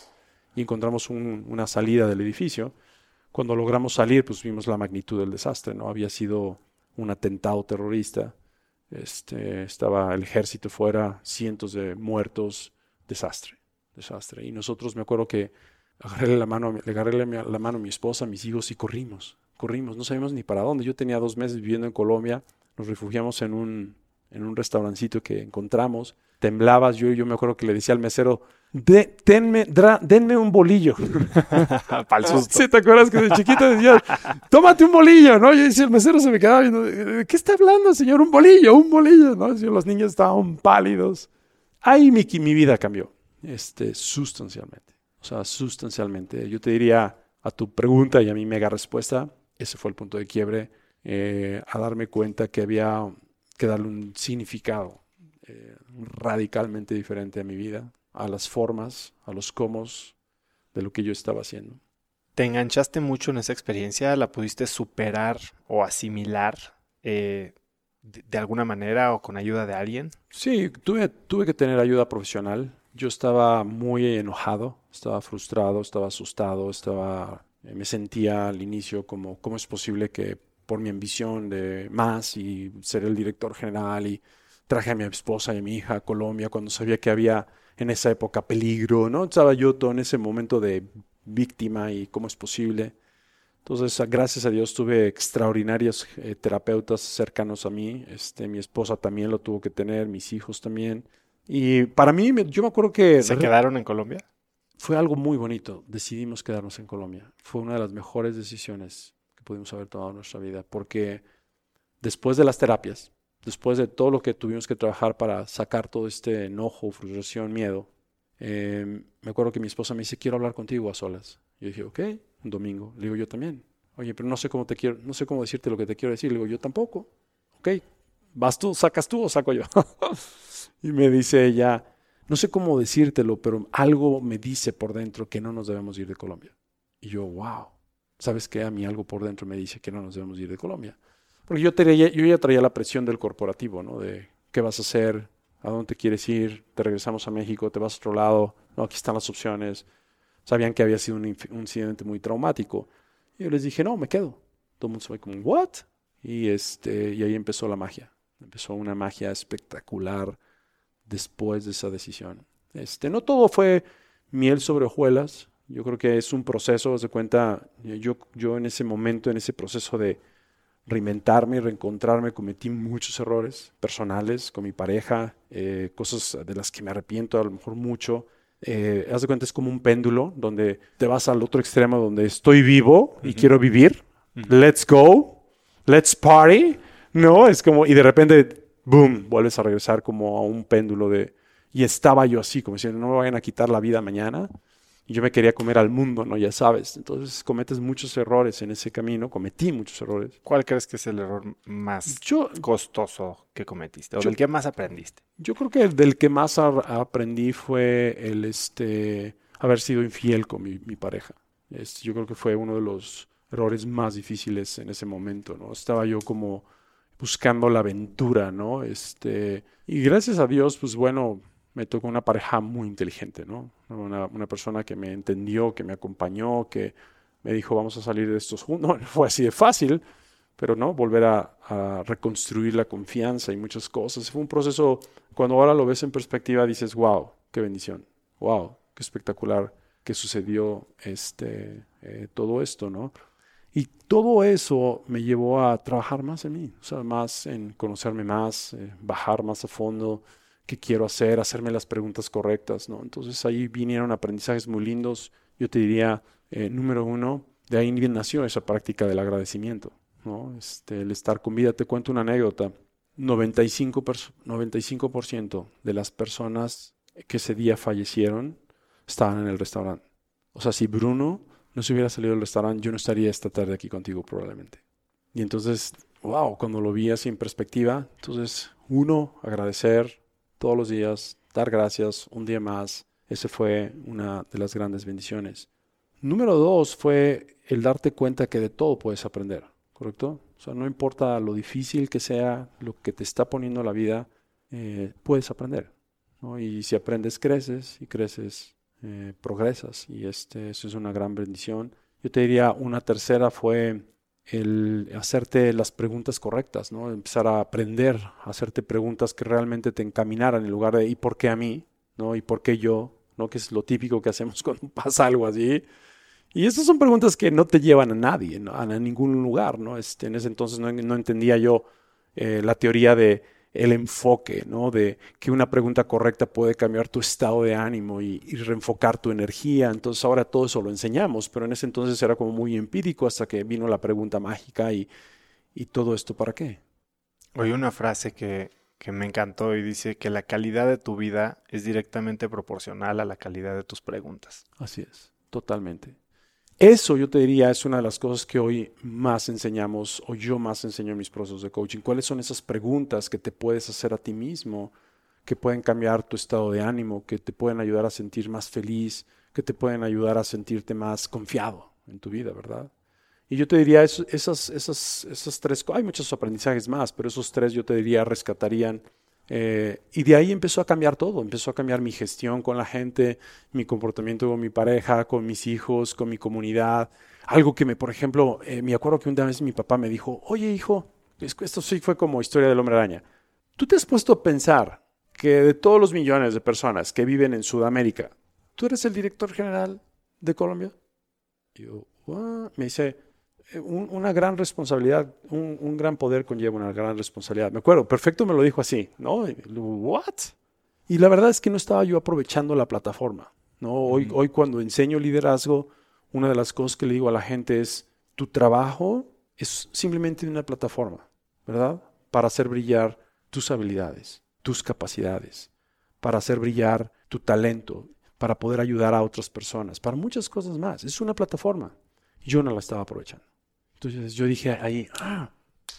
Y encontramos una salida del edificio. Cuando logramos salir, pues vimos la magnitud del desastre, ¿no? Había sido un atentado terrorista este, estaba el ejército fuera, cientos de muertos, desastre, desastre. Y nosotros me acuerdo que agarré la mano, le agarré la mano a mi esposa, a mis hijos y corrimos, corrimos, no sabíamos ni para dónde. Yo tenía dos meses viviendo en Colombia, nos refugiamos en un, en un restaurancito que encontramos, temblabas, yo, yo me acuerdo que le decía al mesero, de, denme un bolillo. ¿te acuerdas que de chiquito decía, tómate un bolillo, ¿no? Y el mesero se me quedaba viendo, qué está hablando, señor? Un bolillo, un bolillo, ¿no? los niños estaban pálidos. Ahí mi, mi vida cambió, este, sustancialmente. O sea, sustancialmente. Yo te diría a tu pregunta y a mi mega respuesta, ese fue el punto de quiebre, eh, a darme cuenta que había que darle un significado eh, radicalmente diferente a mi vida a las formas, a los cómo de lo que yo estaba haciendo. ¿Te enganchaste mucho en esa experiencia? ¿La pudiste superar o asimilar eh, de, alguna manera o con ayuda de alguien? Sí, tuve, tuve que tener ayuda profesional. Yo estaba muy enojado, estaba frustrado, estaba asustado, estaba, me sentía al inicio como cómo es posible que por mi ambición de más y ser el director general y traje a mi esposa y a mi hija a Colombia cuando sabía que había en esa época peligro, ¿no? Estaba yo todo en ese momento de víctima y cómo es posible. Entonces, gracias a Dios tuve extraordinarios eh, terapeutas cercanos a mí. Este, mi esposa también lo tuvo que tener, mis hijos también. Y para mí, yo me acuerdo que... ¿Se quedaron en Colombia? Fue algo muy bonito. Decidimos quedarnos en Colombia. Fue una de las mejores decisiones pudimos haber tomado nuestra vida. Porque después de las terapias, después de todo lo que tuvimos que trabajar para sacar todo este enojo, frustración, miedo, em, me acuerdo que mi esposa me dice, quiero hablar contigo a solas. Yo dije, ok, un domingo. Le digo, yo también. Oye, pero no sé cómo te quiero, no sé cómo decirte lo que te quiero decir. Le digo, yo tampoco. Ok, vas tú, sacas tú o saco yo. y me dice ella, no sé cómo decírtelo, pero algo me dice por dentro que no nos debemos ir de Colombia. Y yo, wow. ¿Sabes qué? A mí algo por dentro me dice que no nos debemos ir de Colombia. Porque yo, traía, ya traía la presión del corporativo, ¿no? De qué vas a hacer, a dónde quieres ir, te regresamos a México, te vas a otro lado, no, aquí están las opciones. Sabían que había sido un, incidente muy traumático. Y yo les dije, no, me quedo. Todo el mundo se fue como, ¿what? Y, este, y ahí empezó la magia. Empezó una magia espectacular después de esa decisión. Este, no todo fue miel sobre hojuelas. Yo creo que es un proceso, de cuenta, yo, yo en ese momento, en ese proceso de reinventarme y reencontrarme, cometí muchos errores personales con mi pareja, eh, cosas de las que me arrepiento a lo mejor mucho. Eh, haz de cuenta, es como un péndulo donde te vas al otro extremo donde estoy vivo y quiero vivir. Let's go, let's party. No, es como, y de repente, boom, vuelves a regresar como a un péndulo de, y estaba yo así, como diciendo, no me vayan a quitar la vida mañana. Y yo me quería comer al mundo, ¿no? Ya sabes. Entonces cometes muchos errores en ese camino, cometí muchos errores. ¿Cuál crees que es el error más costoso que cometiste? ¿O del que más aprendiste? Yo creo que del que más aprendí fue el este haber sido infiel con mi, pareja. yo creo que fue uno de los errores más difíciles en ese momento, ¿no? Estaba yo como buscando la aventura, ¿no? Este, y gracias a Dios, pues bueno, me tocó una pareja muy inteligente, ¿no? Una, persona que me entendió, que me acompañó, que me dijo, vamos a salir de estos juntos. No, fue así de fácil, pero no, volver a, a, reconstruir la confianza y muchas cosas. Fue un proceso, cuando ahora lo ves en perspectiva, dices, wow, qué bendición, wow, qué espectacular que sucedió este, eh, todo esto, ¿no? Y todo eso me llevó a trabajar más en mí, o sea, más en conocerme más, eh, bajar más a fondo, qué quiero hacer, hacerme las preguntas correctas, ¿no? Entonces ahí vinieron aprendizajes muy lindos. Yo te diría, eh, número uno, de ahí nació esa práctica del agradecimiento, ¿no? Este, el estar con vida. Te cuento una anécdota. 95%, 95 de las personas que ese día fallecieron estaban en el restaurante. O sea, si Bruno no se hubiera salido del restaurante, yo no estaría esta tarde aquí contigo probablemente. Y entonces, wow, cuando lo vi así en perspectiva, entonces, uno, agradecer, todos los días, dar gracias un día más. Ese fue una de las grandes bendiciones. Número dos fue el darte cuenta que de todo puedes aprender, ¿correcto? O sea, no importa lo difícil que sea, lo que te está poniendo la vida, eh, puedes aprender. Y si aprendes, creces y creces, eh, progresas. Y este, eso es una gran bendición. Yo te diría, una tercera fue el hacerte las preguntas correctas, ¿no? Empezar a aprender, a hacerte preguntas que realmente te encaminaran en lugar de ¿y por qué a mí? ¿no? ¿Y por qué yo? ¿no? Que es lo típico que hacemos cuando pasa algo así. Y estas son preguntas que no te llevan a nadie, a ningún lugar, ¿no? Este, en ese entonces no, no entendía yo eh, la teoría de el enfoque, ¿no? De que una pregunta correcta puede cambiar tu estado de ánimo y, reenfocar tu energía. Entonces ahora todo eso lo enseñamos, pero en ese entonces era como muy empírico hasta que vino la pregunta mágica y, y todo esto para qué. Oí una frase que, que me encantó y dice que la calidad de tu vida es directamente proporcional a la calidad de tus preguntas. Así es, totalmente. Eso yo te diría es una de las cosas que hoy más enseñamos o yo más enseño en mis procesos de coaching. ¿Cuáles son esas preguntas que te puedes hacer a ti mismo que pueden cambiar tu estado de ánimo, que te pueden ayudar a sentir más feliz, que te pueden ayudar a sentirte más confiado en tu vida, ¿verdad? Y yo te diría, esas, esas, esas tres, hay muchos aprendizajes más, pero esos tres yo te diría rescatarían eh, y de ahí empezó a cambiar todo, empezó a cambiar mi gestión con la gente, mi comportamiento con mi pareja, con mis hijos, con mi comunidad. Algo que me, por ejemplo, eh, me acuerdo que una vez mi papá me dijo, oye hijo, esto sí fue como historia del hombre araña. ¿Tú te has puesto a pensar que de todos los millones de personas que viven en Sudamérica, tú eres el director general de Colombia? Y yo, me dice, una gran responsabilidad, un, gran poder conlleva una gran responsabilidad. Me acuerdo, perfecto me lo dijo así, ¿no? ¿What? Y la verdad es que no estaba yo aprovechando la plataforma, ¿no? Hoy, hoy cuando enseño liderazgo, una de las cosas que le digo a la gente es, tu trabajo es simplemente una plataforma, ¿verdad? Para hacer brillar tus habilidades, tus capacidades, para hacer brillar tu talento, para poder ayudar a otras personas, para muchas cosas más. Es una plataforma. Yo no la estaba aprovechando. Entonces yo dije ahí, ah,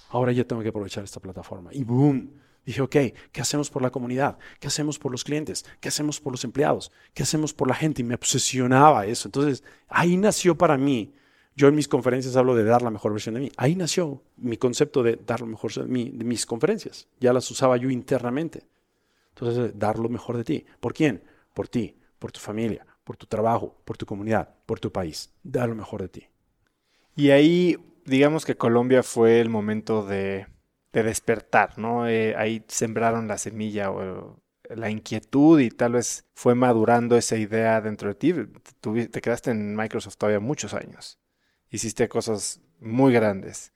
ahora ya tengo que aprovechar esta plataforma. Y boom, dije, ok, ¿qué hacemos por la comunidad? ¿Qué hacemos por los clientes? ¿Qué hacemos por los empleados? ¿Qué hacemos por la gente? Y me obsesionaba eso. Entonces ahí nació para mí Yo en mis conferencias hablo de dar la mejor versión de mí. Ahí nació mi concepto de dar lo mejor de, mí, de mis conferencias. Ya las usaba yo internamente. Entonces, dar lo mejor de ti. ¿Por quién? Por ti, por tu familia, por tu trabajo, por tu comunidad, por tu país. Dar lo mejor de ti. Y ahí, digamos que Colombia fue el momento de, despertar, ¿no? Eh, ahí sembraron la semilla o la inquietud y tal vez fue madurando esa idea dentro de ti. te quedaste en Microsoft todavía muchos años hiciste cosas muy grandes.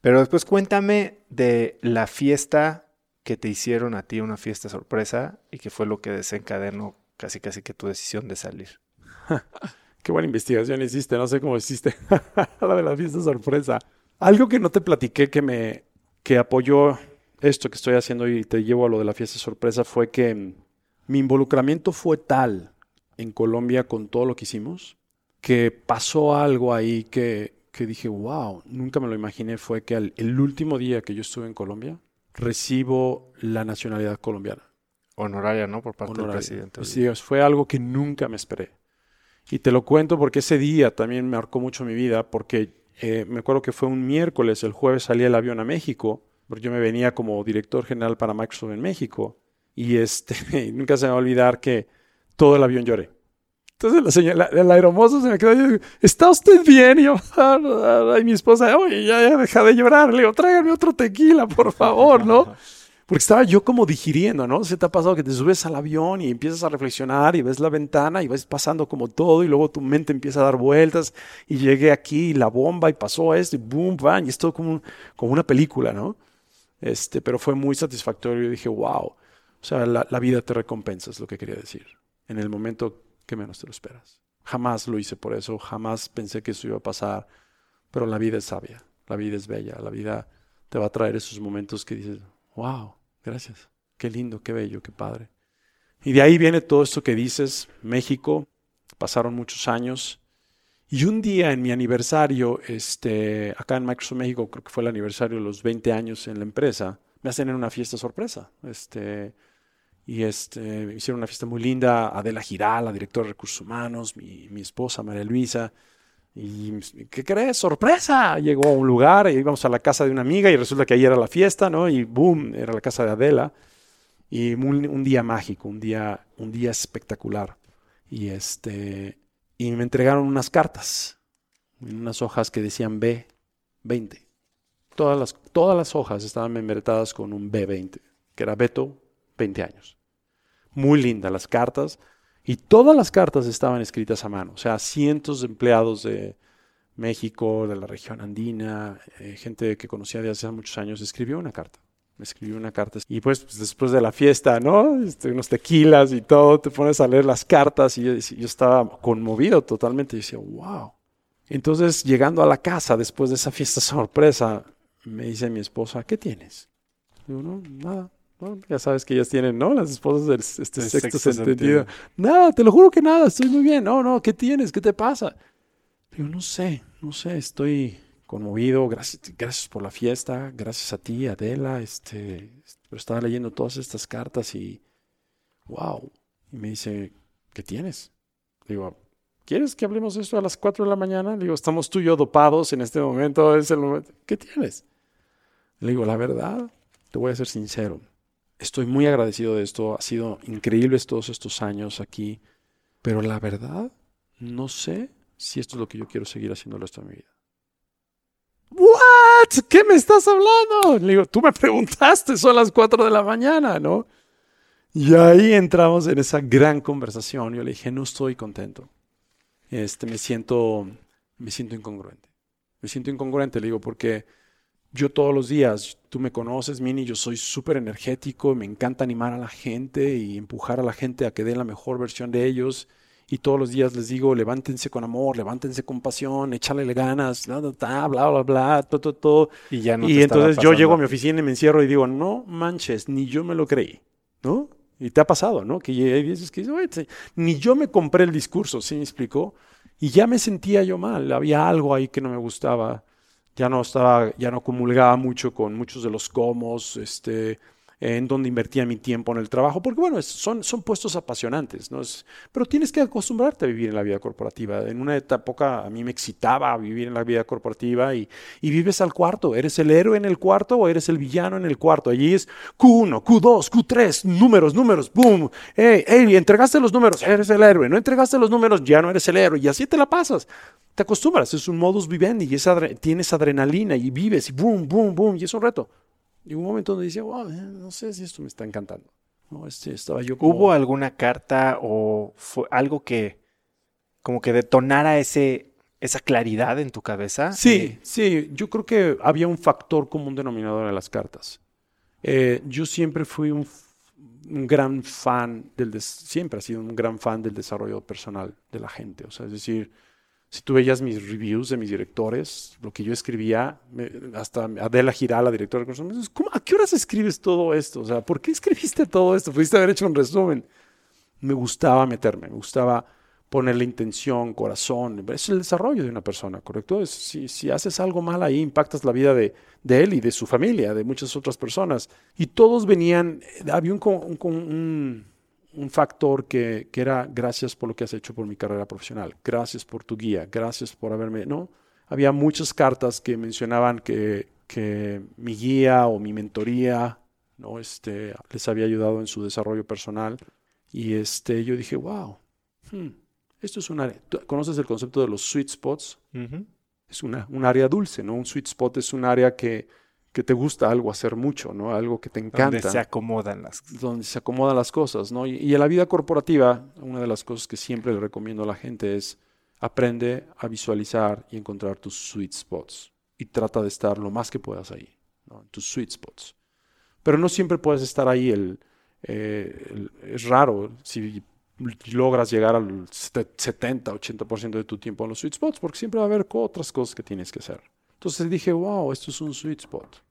Pero después cuéntame de la fiesta que te hicieron a ti, una fiesta sorpresa, y que fue lo que desencadenó casi casi que tu decisión de salir. Qué buena investigación hiciste, no sé cómo hiciste la de la fiesta sorpresa. Algo que no te platiqué que me que apoyó esto que estoy haciendo y te llevo a lo de la fiesta sorpresa fue que mi involucramiento fue tal en Colombia con todo lo que hicimos que pasó algo ahí que, que dije, wow, nunca me lo imaginé, fue que el último día que yo estuve en Colombia, recibo la nacionalidad colombiana. Honoraria, ¿no? Por parte del presidente. Sí, fue algo que nunca me esperé. Y te lo cuento porque ese día también me marcó mucho mi vida, porque eh, me acuerdo que fue un miércoles, el jueves salí el avión a México, porque yo me venía como director general para Microsoft en México, y este, nunca se me va a olvidar que todo el avión lloré. Entonces la señora, el aeromozo se me quedó y ¿está usted bien? Y yo, ay, mi esposa, oye, ya, ya deja de llorar. Le digo, tráigame otro tequila, por favor, ¿no? Porque estaba yo como digiriendo, ¿no? Se te ha pasado que te subes al avión y empiezas a reflexionar y ves la ventana y vas pasando como todo y luego tu mente empieza a dar vueltas y llegué aquí y la bomba y pasó esto y boom, bang, y es todo como, como una película, ¿no? Este, pero fue muy satisfactorio y dije, wow, o sea, la, la vida te recompensa, es lo que quería decir. En el momento que menos te lo esperas. Jamás lo hice por eso, jamás pensé que eso iba a pasar, pero la vida es sabia, la vida es bella, la vida te va a traer esos momentos que dices, wow, gracias, qué lindo, qué bello, qué padre. Y de ahí viene todo esto que dices, México, pasaron muchos años, y un día en mi aniversario, este, acá en Microsoft México, creo que fue el aniversario de los 20 años en la empresa, me hacen en una fiesta sorpresa. Este, y este, hicieron una fiesta muy linda. Adela Giral, la directora de recursos humanos, mi, mi esposa María Luisa. Y, ¿qué crees? ¡Sorpresa! Llegó a un lugar, y íbamos a la casa de una amiga y resulta que ahí era la fiesta, ¿no? Y boom, era la casa de Adela. Y un, día mágico, un día, un día espectacular. Y, este, y me entregaron unas cartas, unas hojas que decían B20. Todas las, todas las hojas estaban membretadas con un B20, que era Beto 20 años. Muy lindas las cartas. Y todas las cartas estaban escritas a mano. O sea, cientos de empleados de México, de la región andina, eh, gente que conocía de hace muchos años, escribió una carta. Me escribió una carta. Y pues, pues, después de la fiesta, ¿no? Este, unos tequilas y todo, te pones a leer las cartas y yo, yo estaba conmovido totalmente. Y decía, wow. Entonces, llegando a la casa después de esa fiesta sorpresa, me dice mi esposa, ¿qué tienes? Digo, no, nada. Ya sabes que ellas tienen, ¿no? Las esposas del este sexto, sentido. Nada, te lo juro que nada, estoy muy bien. No, no, ¿qué tienes? ¿Qué te pasa? Digo, no sé, no sé, estoy conmovido. Gracias, gracias por la fiesta, gracias a ti, Adela. Este, pero estaba leyendo todas estas cartas y, wow. Y me dice, ¿qué tienes? Digo, ¿quieres que hablemos de esto a las 4 de la mañana? Le digo, estamos tú y yo dopados en este momento, es el momento. ¿Qué tienes? Le digo, la verdad, te voy a ser sincero estoy muy agradecido de esto. Ha sido increíble todos estos años aquí. Pero la verdad, no sé si esto es lo que yo quiero seguir haciendo resto de mi vida. ¿What? ¿Qué me estás hablando? Le digo, tú me preguntaste, son las 4 de la mañana, ¿no? Y ahí entramos en esa gran conversación. Yo le dije, no estoy contento. Este, me siento, me siento incongruente. Me siento incongruente, le digo, porque yo todos los días, tú me conoces, Mini, yo soy súper energético, me encanta animar a la gente y empujar a la gente a que den la mejor versión de ellos. Y todos los días les digo, levántense con amor, levántense con pasión, échale ganas, bla, bla, bla, bla, todo, todo, todo. Y, ya no y entonces yo llego a mi oficina y me encierro y digo, no manches, ni yo me lo creí, ¿no? Y te ha pasado, ¿no? Que hay veces que ni yo me compré el discurso, ¿sí me explicó? Y ya me sentía yo mal, había algo ahí que no me gustaba ya no estaba, ya no comulgaba mucho con muchos de los comos, este, en donde invertía mi tiempo en el trabajo, porque bueno, son, son puestos apasionantes, ¿no? Es, pero tienes que acostumbrarte a vivir en la vida corporativa. En una época a mí me excitaba vivir en la vida corporativa y, y vives al cuarto. ¿Eres el héroe en el cuarto o eres el villano en el cuarto? Allí es Q1, Q2, Q3, números, números, boom. Hey, hey, entregaste los números, eres el héroe. No entregaste los números, ya no eres el héroe. Y así te la pasas. Te acostumbras, es un modus vivendi y tienes adrenalina y vives y boom, boom, boom, y es un reto. Y un momento donde dice, wow, eh, no sé si esto me está encantando. No, este, estaba yo ¿Hubo alguna carta o fue algo que como que detonara ese, esa claridad en tu cabeza? Sí, eh, sí, yo creo que había un factor común denominador en las cartas. Eh, yo siempre fui un, un gran fan del, siempre he sido un gran fan del desarrollo personal de la gente. O sea, es decir, si tú veías mis reviews de mis directores, lo que yo escribía, hasta Adela Girala, directora de recursos ¿cómo, ¿a qué horas escribes todo esto? O sea, ¿por qué escribiste todo esto? Pudiste haber hecho un resumen. Me gustaba meterme, me gustaba ponerle intención, corazón. Es el desarrollo de una persona, ¿correcto? si, si, haces algo mal ahí, impactas la vida de, de, él y de su familia, de muchas otras personas. Y todos venían, había un, un, un un factor que, era gracias por lo que has hecho por mi carrera profesional, gracias por tu guía, gracias por haberme, ¿no? Había muchas cartas que mencionaban que, que mi guía o mi mentoría, ¿no? Este, les había ayudado en su desarrollo personal. Y este, yo dije, wow, hmm, esto es un área. ¿Conoces el concepto de los sweet spots? Es una, un área dulce, ¿no? Un sweet spot es un área que, que te gusta algo hacer mucho, ¿no? Algo que te encanta. Donde se acomodan las Donde se acomodan las cosas, ¿no? Y, en la vida corporativa, una de las cosas que siempre le recomiendo a la gente es aprende a visualizar y encontrar tus sweet spots. Y trata de estar lo más que puedas ahí, ¿no? Tus sweet spots. Pero no siempre puedes estar ahí. El, eh, es raro si logras llegar al 70, 80% de tu tiempo en los sweet spots, porque siempre va a haber otras cosas que tienes que hacer. Entonces dije, wow, esto es un sweet spot.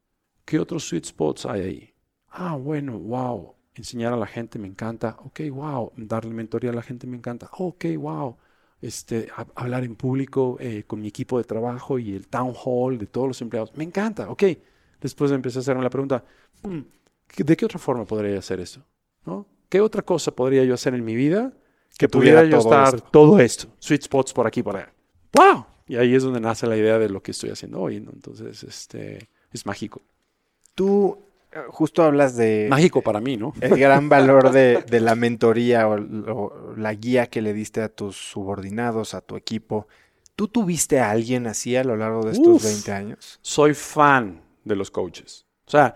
¿Qué otros sweet spots hay ahí? Ah, bueno, wow. Enseñar a la gente me encanta. Ok, wow. Darle mentoría a la gente me encanta. Ok, wow. Este, hablar en público eh, con mi equipo de trabajo y el town hall de todos los empleados. Me encanta. Ok. Después empecé a hacerme la pregunta, hmm, ¿de qué otra forma podría hacer eso? ¿No? ¿Qué otra cosa podría yo hacer en mi vida que, pudiera yo estar todo esto? Sweet spots por aquí, por allá. ¡Wow! Y ahí es donde nace la idea de lo que estoy haciendo hoy, ¿no? Entonces, este, es mágico. Tú eh, justo hablas de... Mágico para mí, ¿no? El gran valor de, la mentoría o, la guía que le diste a tus subordinados, a tu equipo. ¿Tú tuviste a alguien así a lo largo de estos 20 años? Soy fan de los coaches. O sea,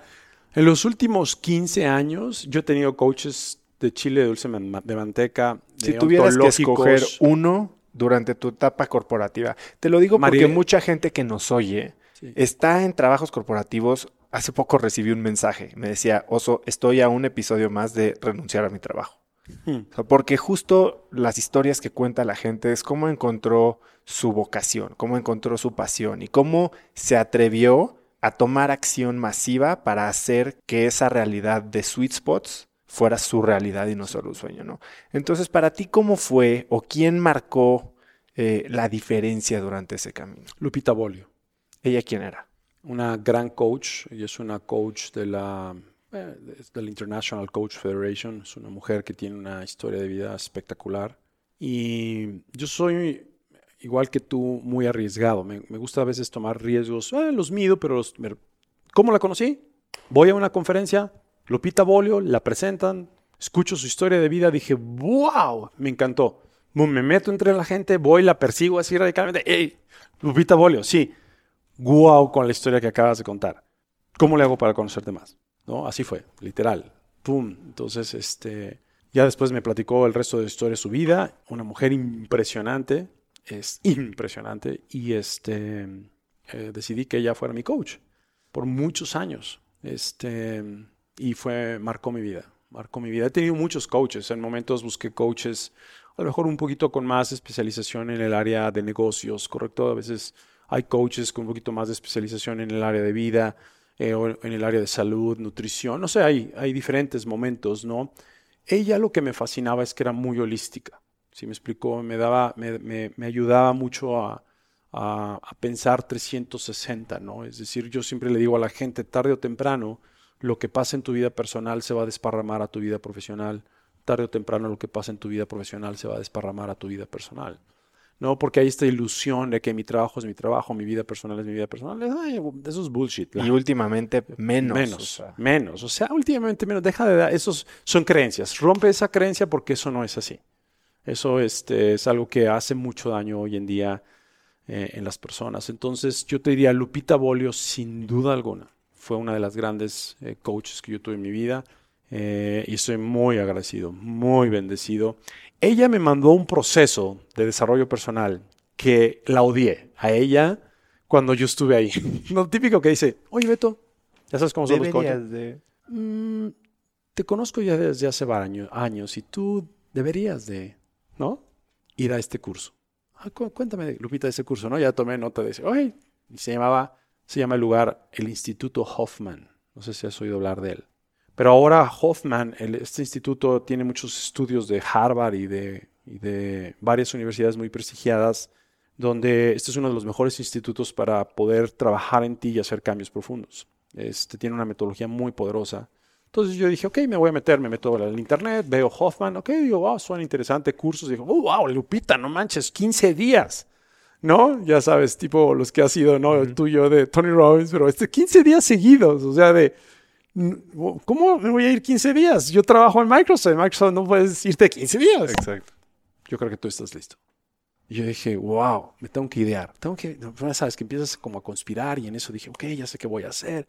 en los últimos 15 años yo he tenido coaches de chile de dulce de manteca. De si tuvieras que escoger uno, durante tu etapa corporativa. Te lo digo porque mucha gente que nos oye está en trabajos corporativos. Hace poco recibí un mensaje. Me decía, Oso, estoy a un episodio más de renunciar a mi trabajo. Hmm. porque justo las historias que cuenta la gente es cómo encontró su vocación, cómo encontró su pasión y cómo se atrevió a tomar acción masiva para hacer que esa realidad de sweet spots fuera su realidad y no solo un sueño, ¿no? Entonces, para ti, ¿cómo fue o quién marcó eh, la diferencia durante ese camino? Lupita Bolio. ¿Ella quién era? Una gran coach, ella es una coach de la, eh, del International Coach Federation, es una mujer que tiene una historia de vida espectacular. Y yo soy, igual que tú, muy arriesgado. Me, gusta a veces tomar riesgos, eh, los mido, pero los, ¿cómo la conocí? Voy a una conferencia, Lupita Bolio, la presentan, escucho su historia de vida, dije, wow, me encantó. Me meto entre la gente, voy, la persigo así radicalmente. ¡Ey! Lupita Bolio, sí. Wow con la historia que acabas de contar. ¿Cómo le hago para conocerte más? ¿No? Así fue, literal. ¡Pum! Entonces, este, ya después me platicó el resto de la historia de su vida. Una mujer impresionante, es impresionante. Y este, eh, decidí que ella fuera mi coach por muchos años. Este, y fue, marcó mi vida, marcó mi vida. He tenido muchos coaches, en momentos busqué coaches, a lo mejor un poquito con más especialización en el área de negocios, ¿correcto? A veces hay coaches con un poquito más de especialización en el área de vida eh, o en el área de salud, nutrición, no sé, hay, hay diferentes momentos, ¿no? Ella lo que me fascinaba es que era muy holística, ¿sí me explicó? Me, daba, me, me, ayudaba mucho a, a, a pensar 360, ¿no? Es decir, yo siempre le digo a la gente, tarde o temprano, lo que pasa en tu vida personal se va a desparramar a tu vida profesional. Tarde o temprano lo que pasa en tu vida profesional se va a desparramar a tu vida personal. ¿no? Porque hay esta ilusión de que mi trabajo es mi trabajo, mi vida personal es mi vida personal. Ay, eso es bullshit. Y últimamente menos. Menos, o sea. menos. O sea, últimamente menos. Deja de dar, esos son creencias. Rompe esa creencia porque eso no es así. Eso este, es algo que hace mucho daño hoy en día eh, en las personas. Entonces, yo te diría, Lupita Bolio, sin duda alguna, fue una de las grandes eh, coaches que yo tuve en mi vida. Eh, y estoy muy agradecido, muy bendecido. Ella me mandó un proceso de desarrollo personal que la odié a ella cuando yo estuve ahí. Lo típico que dice, oye Beto, ya sabes cómo son los coaches. De... Mm, te conozco ya desde hace varios años y tú deberías de, ¿no? Ir a este curso. Ah, cuéntame, Lupita, de ese curso, ¿no? Ya tomé nota de ese. Oye, se llamaba, se llama el lugar el Instituto Hoffman. No sé si has oído hablar de él. Pero ahora Hoffman, este instituto tiene muchos estudios de Harvard y de, varias universidades muy prestigiadas, donde este es uno de los mejores institutos para poder trabajar en ti y hacer cambios profundos. Este tiene una metodología muy poderosa. Entonces yo dije, ok, me voy a meter, me meto al internet, veo Hoffman, ok, digo, wow, suena interesante, cursos. Digo, oh, wow, Lupita, no manches, 15 días. ¿No? Ya sabes, tipo los que ha sido, ¿no? El tuyo de Tony Robbins, pero este 15 días seguidos, o sea, de ¿Cómo me voy a ir 15 días? Yo trabajo en Microsoft. En Microsoft no puedes irte 15 días. Exacto. Yo creo que tú estás listo. Y yo dije, wow, me tengo que idear. Tengo que, sabes, que empiezas como a conspirar y en eso dije, ok, ya sé qué voy a hacer.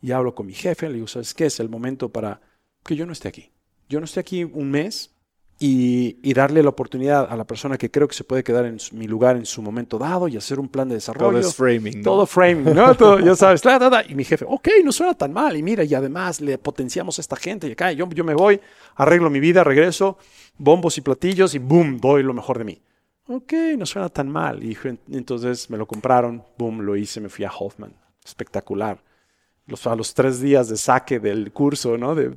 Y hablo con mi jefe, le digo, ¿sabes qué? Es el momento para que yo no esté aquí. Yo no esté aquí un mes y, darle la oportunidad a la persona que creo que se puede quedar en mi lugar en su momento dado y hacer un plan de desarrollo. Todo es framing. Todo framing, ¿no? Todo, ya sabes. y mi jefe, ok, no suena tan mal. Y mira, y además le potenciamos a esta gente. Y acá yo, yo me voy, arreglo mi vida, regreso, bombos y platillos y boom, doy lo mejor de mí. Ok, no suena tan mal. Y entonces me lo compraron, boom, lo hice, me fui a Hoffman. Espectacular. Los, a los tres días de saque del curso, ¿no? De,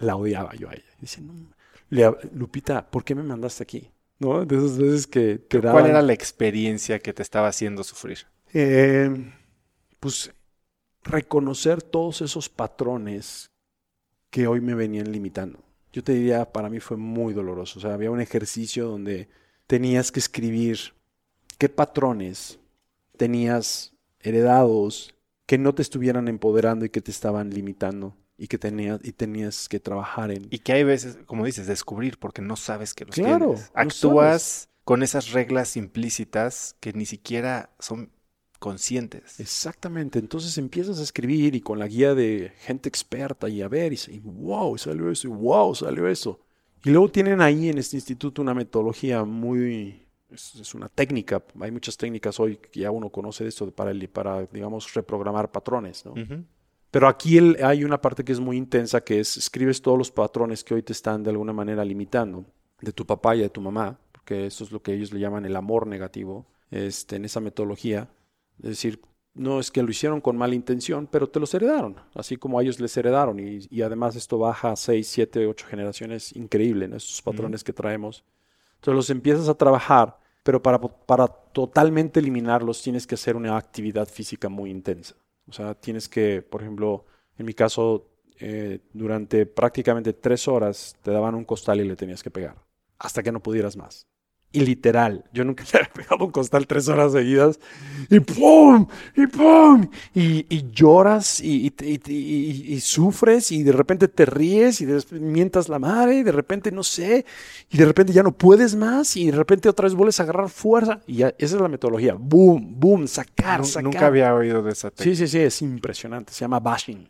la odiaba yo a ella. Dice, no Lupita, ¿por qué me mandaste aquí? ¿No? De esas veces que, ¿Cuál era la experiencia que te estaba haciendo sufrir? Eh, pues reconocer todos esos patrones que hoy me venían limitando. Yo te diría, para mí fue muy doloroso. O sea, había un ejercicio donde tenías que escribir qué patrones tenías heredados que no te estuvieran empoderando y que te estaban limitando y que tenías, y tenías que trabajar en... Y que hay veces, como dices, descubrir porque no sabes que los claro, Actúas con esas reglas implícitas que ni siquiera son conscientes. Exactamente, entonces empiezas a escribir y con la guía de gente experta y a ver, y, y wow, salió eso, y wow, salió eso. Y luego tienen ahí en este instituto una metodología muy, es, una técnica, hay muchas técnicas hoy que ya uno conoce de esto para, para digamos, reprogramar patrones, ¿no? Pero aquí hay una parte que es muy intensa, que es escribes todos los patrones que hoy te están de alguna manera limitando, de tu papá y de tu mamá, porque eso es lo que ellos le llaman el amor negativo, este, en esa metodología. Es decir, no es que lo hicieron con mala intención, pero te los heredaron, así como a ellos les heredaron. Y, además esto baja a 6, 7, 8 generaciones, increíble, ¿no? esos patrones que traemos. Entonces los empiezas a trabajar, pero para, para totalmente eliminarlos tienes que hacer una actividad física muy intensa. O sea, tienes que, por ejemplo, en mi caso, eh, durante prácticamente tres horas te daban un costal y le tenías que pegar, hasta que no pudieras más. Y literal, yo nunca le había pegado un costal tres horas seguidas y ¡pum! y ¡pum! Y, lloras y, y, sufres y de repente te ríes y de mientas la madre y de repente no sé y de repente ya no puedes más y de repente otra vez vuelves a agarrar fuerza y ya, esa es la metodología. ¡Boom! ¡Boom! Sacar, sacar. Nunca había oído de esa técnica. Sí, sí, sí, es impresionante. Se llama bashing.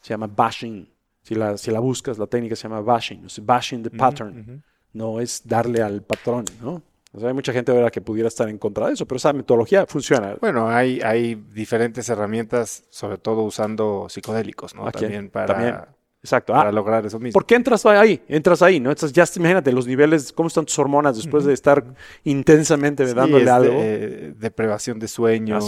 Se llama bashing. Si la, si la buscas, la técnica se llama bashing. bashing the pattern no es darle al patrón, ¿no? O sea, hay mucha gente ahora que pudiera estar en contra de eso, pero esa metodología funciona. Bueno, hay, hay diferentes herramientas, sobre todo usando psicodélicos, ¿no? También para, Exacto. para ah, lograr eso mismo. ¿Por qué entras ahí? Entras ahí, ¿no? ya imagínate los niveles, cómo están tus hormonas después de estar intensamente dándole algo. De, deprivación de sueño,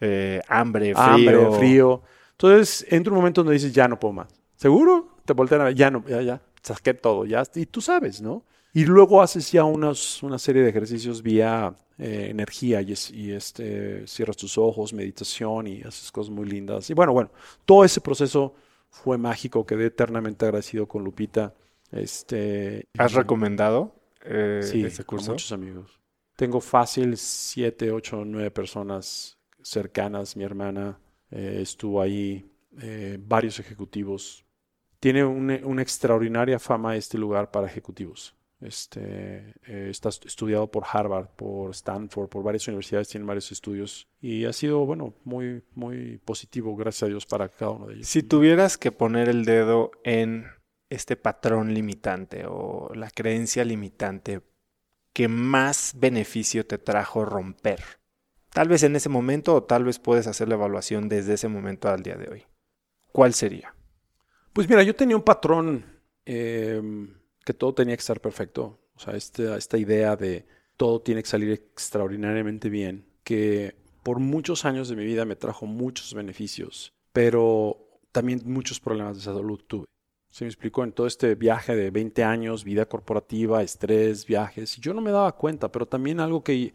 eh, hambre, frío. Hambre, frío. Entonces, entra un momento donde dices, ya no puedo más. ¿Seguro? Te voltean a ver, ya no, ya, ya saqué todo, ya, y tú sabes, ¿no? Y luego haces ya unos, una serie de ejercicios vía eh, energía y, y, este, cierras tus ojos, meditación y haces cosas muy lindas. Y bueno, bueno, todo ese proceso fue mágico, quedé eternamente agradecido con Lupita. Este, ¿Has recomendado eh, sí, ese curso? a muchos amigos. Tengo fácil siete, ocho, nueve personas cercanas. Mi hermana eh, estuvo ahí, eh, varios ejecutivos. Tiene una, extraordinaria fama este lugar para ejecutivos. Este, eh, está est- estudiado por Harvard, por Stanford, por varias universidades, tiene varios estudios y ha sido, bueno, muy, muy positivo, gracias a Dios, para cada uno de ellos. Si tuvieras que poner el dedo en este patrón limitante o la creencia limitante que más beneficio te trajo romper, tal vez en ese momento o tal vez puedes hacer la evaluación desde ese momento al día de hoy, ¿cuál sería? Pues mira, yo tenía un patrón eh, que todo tenía que estar perfecto. O sea, esta, esta idea de todo tiene que salir extraordinariamente bien, que por muchos años de mi vida me trajo muchos beneficios, pero también muchos problemas de salud tuve. Se me explicó en todo este viaje de 20 años, vida corporativa, estrés, viajes, yo no me daba cuenta, pero también algo que,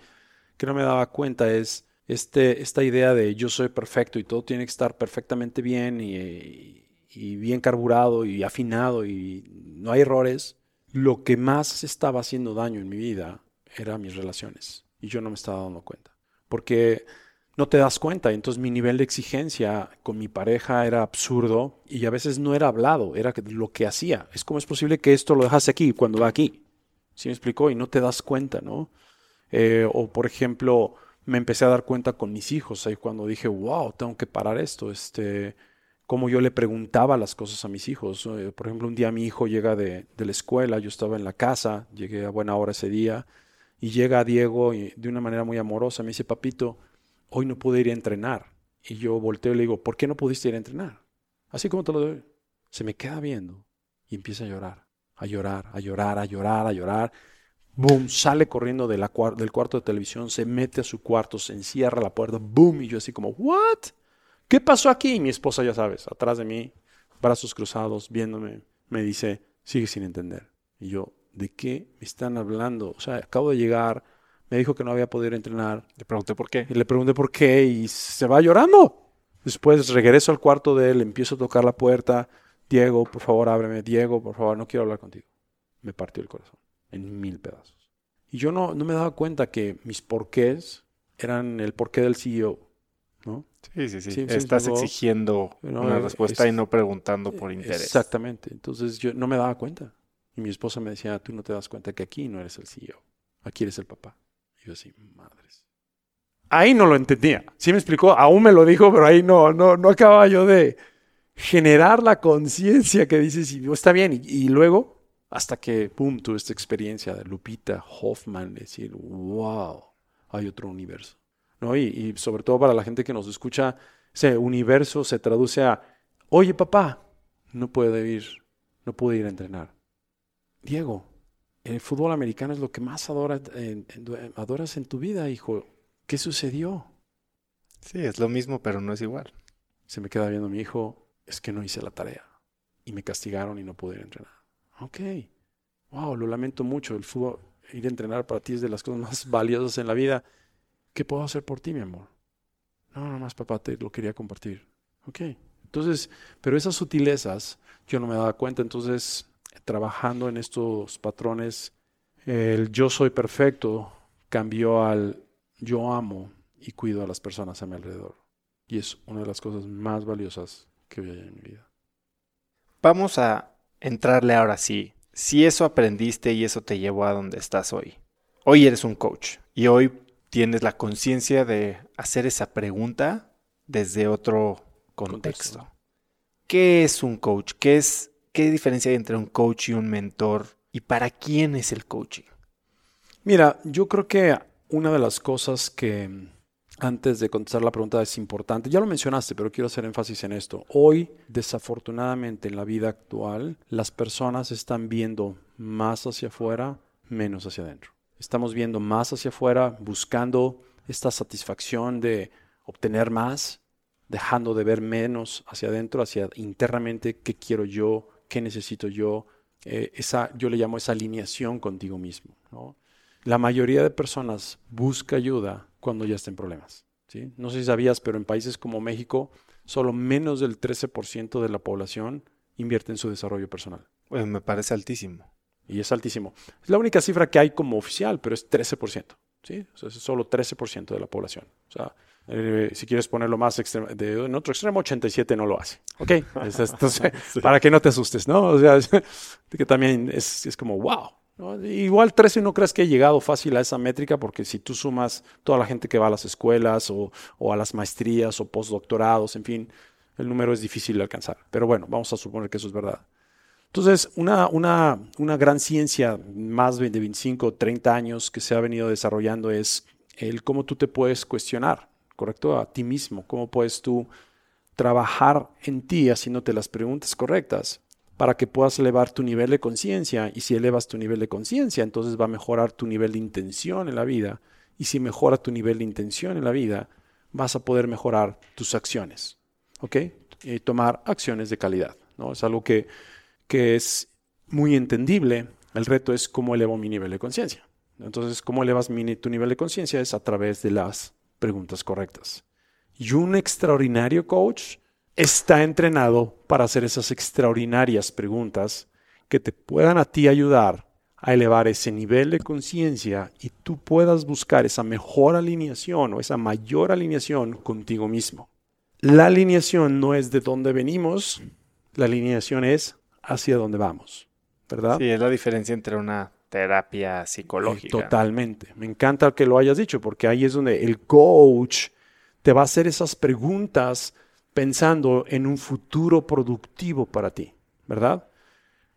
que no me daba cuenta es este, esta idea de yo soy perfecto y todo tiene que estar perfectamente bien y bien carburado y afinado y no hay errores, lo que más estaba haciendo daño en mi vida eran mis relaciones y yo no me estaba dando cuenta. Porque no te das cuenta, entonces mi nivel de exigencia con mi pareja era absurdo y a veces no era hablado, era lo que hacía. Es como es posible que esto lo dejaste aquí cuando va aquí. ¿Sí me explicó? Y no te das cuenta, ¿no? Eh, o por ejemplo, me empecé a dar cuenta con mis hijos ahí cuando dije, wow, tengo que parar esto. Este, como yo le preguntaba las cosas a mis hijos. Eh, por ejemplo, un día mi hijo llega de, de la escuela, yo estaba en la casa, llegué a buena hora ese día, y llega Diego y de una manera muy amorosa, me dice, papito, hoy no pude ir a entrenar. Y yo volteo y le digo, ¿por qué no pudiste ir a entrenar? Así como te lo doy. Se me queda viendo y empieza a llorar, a llorar, a llorar, a llorar, a llorar. Boom, sale corriendo del cuarto de televisión, se mete a su cuarto, se encierra la puerta, boom, y yo así como, ¿what? ¿Qué pasó aquí? Y mi esposa, ya sabes, atrás de mí, brazos cruzados, viéndome, me dice, sigue sin entender. Y yo, ¿de qué me están hablando? O sea, acabo de llegar, me dijo que no había podido entrenar, Le pregunté por qué. y le pregunté por qué y se va llorando. Después regreso al cuarto de él, empiezo a tocar la puerta. Diego, por favor, ábreme. Diego, por favor, no quiero hablar contigo. Me partió el corazón en mil pedazos. Y yo no, no me daba cuenta que mis porqués eran el porqué del CEO. Sí, sí, sí. Estás exigiendo No, una respuesta es- y no preguntando por interés. Exactamente. Entonces yo no me daba cuenta. Y mi esposa me decía, tú no te das cuenta que aquí no eres el CEO, aquí eres el papá. Y yo así, madres. Ahí no lo entendía. Sí me explicó, aún me lo dijo, pero ahí no, no, no acababa yo de generar la conciencia que dices, y está bien. Y, y luego, hasta que, pum, tuve esta experiencia de Lupita Hoffman, decir, wow, hay otro universo. ¿No? Y, y sobre todo para la gente que nos escucha, ese universo se traduce a, oye papá, no puede ir, no pude ir a entrenar. Diego, el fútbol americano es lo que más adora- en- en- adoras en tu vida, hijo. ¿Qué sucedió? Sí, es lo mismo, pero no es igual. Se me queda viendo mi hijo, es que no hice la tarea. Y me castigaron y no pude ir a entrenar. Ok. Wow, lo lamento mucho. El fútbol, ir a entrenar para ti es de las cosas más valiosas en la vida. ¿Qué puedo hacer por ti, mi amor? No, no más, papá, te lo quería compartir. Ok. Entonces, pero esas sutilezas yo no me daba cuenta. Entonces, trabajando en estos patrones, el yo soy perfecto cambió al yo amo y cuido a las personas a mi alrededor. Y es una de las cosas más valiosas que hay en mi vida. Vamos a entrarle ahora sí. Si eso aprendiste y eso te llevó a donde estás hoy. Hoy eres un coach y hoy tienes la conciencia de hacer esa pregunta desde otro contexto. Contexto. ¿Qué es un coach? ¿Qué es qué diferencia hay entre un coach y un mentor? ¿Y para quién es el coaching? Mira, yo creo que una de las cosas que antes de contestar la pregunta es importante, ya lo mencionaste, pero quiero hacer énfasis en esto. Hoy, desafortunadamente, en la vida actual, las personas están viendo más hacia afuera, menos hacia adentro. Estamos viendo más hacia afuera, buscando esta satisfacción de obtener más, dejando de ver menos hacia adentro, hacia internamente qué quiero yo, qué necesito yo. Eh, esa, yo le llamo esa alineación contigo mismo. La mayoría de personas busca ayuda cuando ya está problemas. ¿sí? No sé si sabías, pero en países como México, solo menos del 13% de la población invierte en su desarrollo personal. Pues me parece altísimo. Y es altísimo. Es la única cifra que hay como oficial, pero es 13%. ¿sí? O sea, es solo 13% de la población. O sea, eh, si quieres ponerlo más extremo, de, en otro extremo, 87 no lo hace. ¿Ok? Es- es- entonces, Para que no te asustes, ¿no? O sea, es- que también es, es como, wow. ¿no? Igual 13 no crees que he llegado fácil a esa métrica, porque si tú sumas toda la gente que va a las escuelas o, o a las maestrías o postdoctorados, en fin, el número es difícil de alcanzar. Pero bueno, vamos a suponer que eso es verdad. Entonces, una, una, una gran ciencia, más de 25 o 30 años que se ha venido desarrollando es el cómo tú te puedes cuestionar, ¿correcto? A ti mismo, cómo puedes tú trabajar en ti haciéndote las preguntas correctas para que puedas elevar tu nivel de conciencia y si elevas tu nivel de conciencia, entonces va a mejorar tu nivel de intención en la vida y si mejora tu nivel de intención en la vida, vas a poder mejorar tus acciones, ¿ok? Y tomar acciones de calidad, ¿no? Es algo que, que es muy entendible. El reto es cómo elevo mi nivel de conciencia. Entonces, ¿cómo elevas tu nivel de conciencia? Es a través de las preguntas correctas. Y un extraordinario coach está entrenado para hacer esas extraordinarias preguntas que te puedan a ti ayudar a elevar ese nivel de conciencia y tú puedas buscar esa mejor alineación o esa mayor alineación contigo mismo. La alineación no es de dónde venimos, la alineación es hacia dónde vamos, ¿verdad? Sí, es la diferencia entre una terapia psicológica. Totalmente. Me encanta que lo hayas dicho, porque ahí es donde el coach te va a hacer esas preguntas pensando en un futuro productivo para ti, ¿verdad?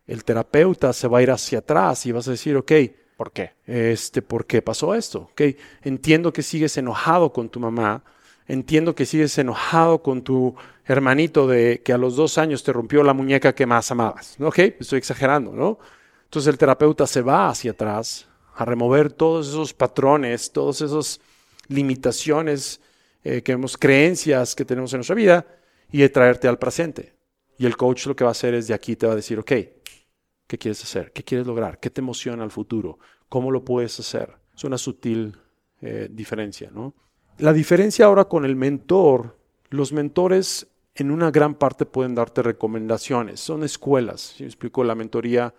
El terapeuta se va a ir hacia atrás y vas a decir, ok, ¿Por qué? este, ¿por qué pasó esto? Ok, entiendo que sigues enojado con tu mamá, entiendo que sigues enojado con tu hermanito de que a los dos años te rompió la muñeca que más amabas. Ok, estoy exagerando, ¿no? Entonces el terapeuta se va hacia atrás a remover todos esos patrones, todas esas limitaciones eh, que vemos, creencias que tenemos en nuestra vida y de traerte al presente. Y el coach lo que va a hacer es de aquí te va a decir, ok, ¿Qué quieres hacer? ¿Qué quieres lograr? ¿Qué te emociona al futuro? ¿Cómo lo puedes hacer? Es una sutil eh, diferencia, ¿no? La diferencia ahora con el mentor, los mentores en una gran parte pueden darte recomendaciones, son escuelas. Si me explico, la mentoría,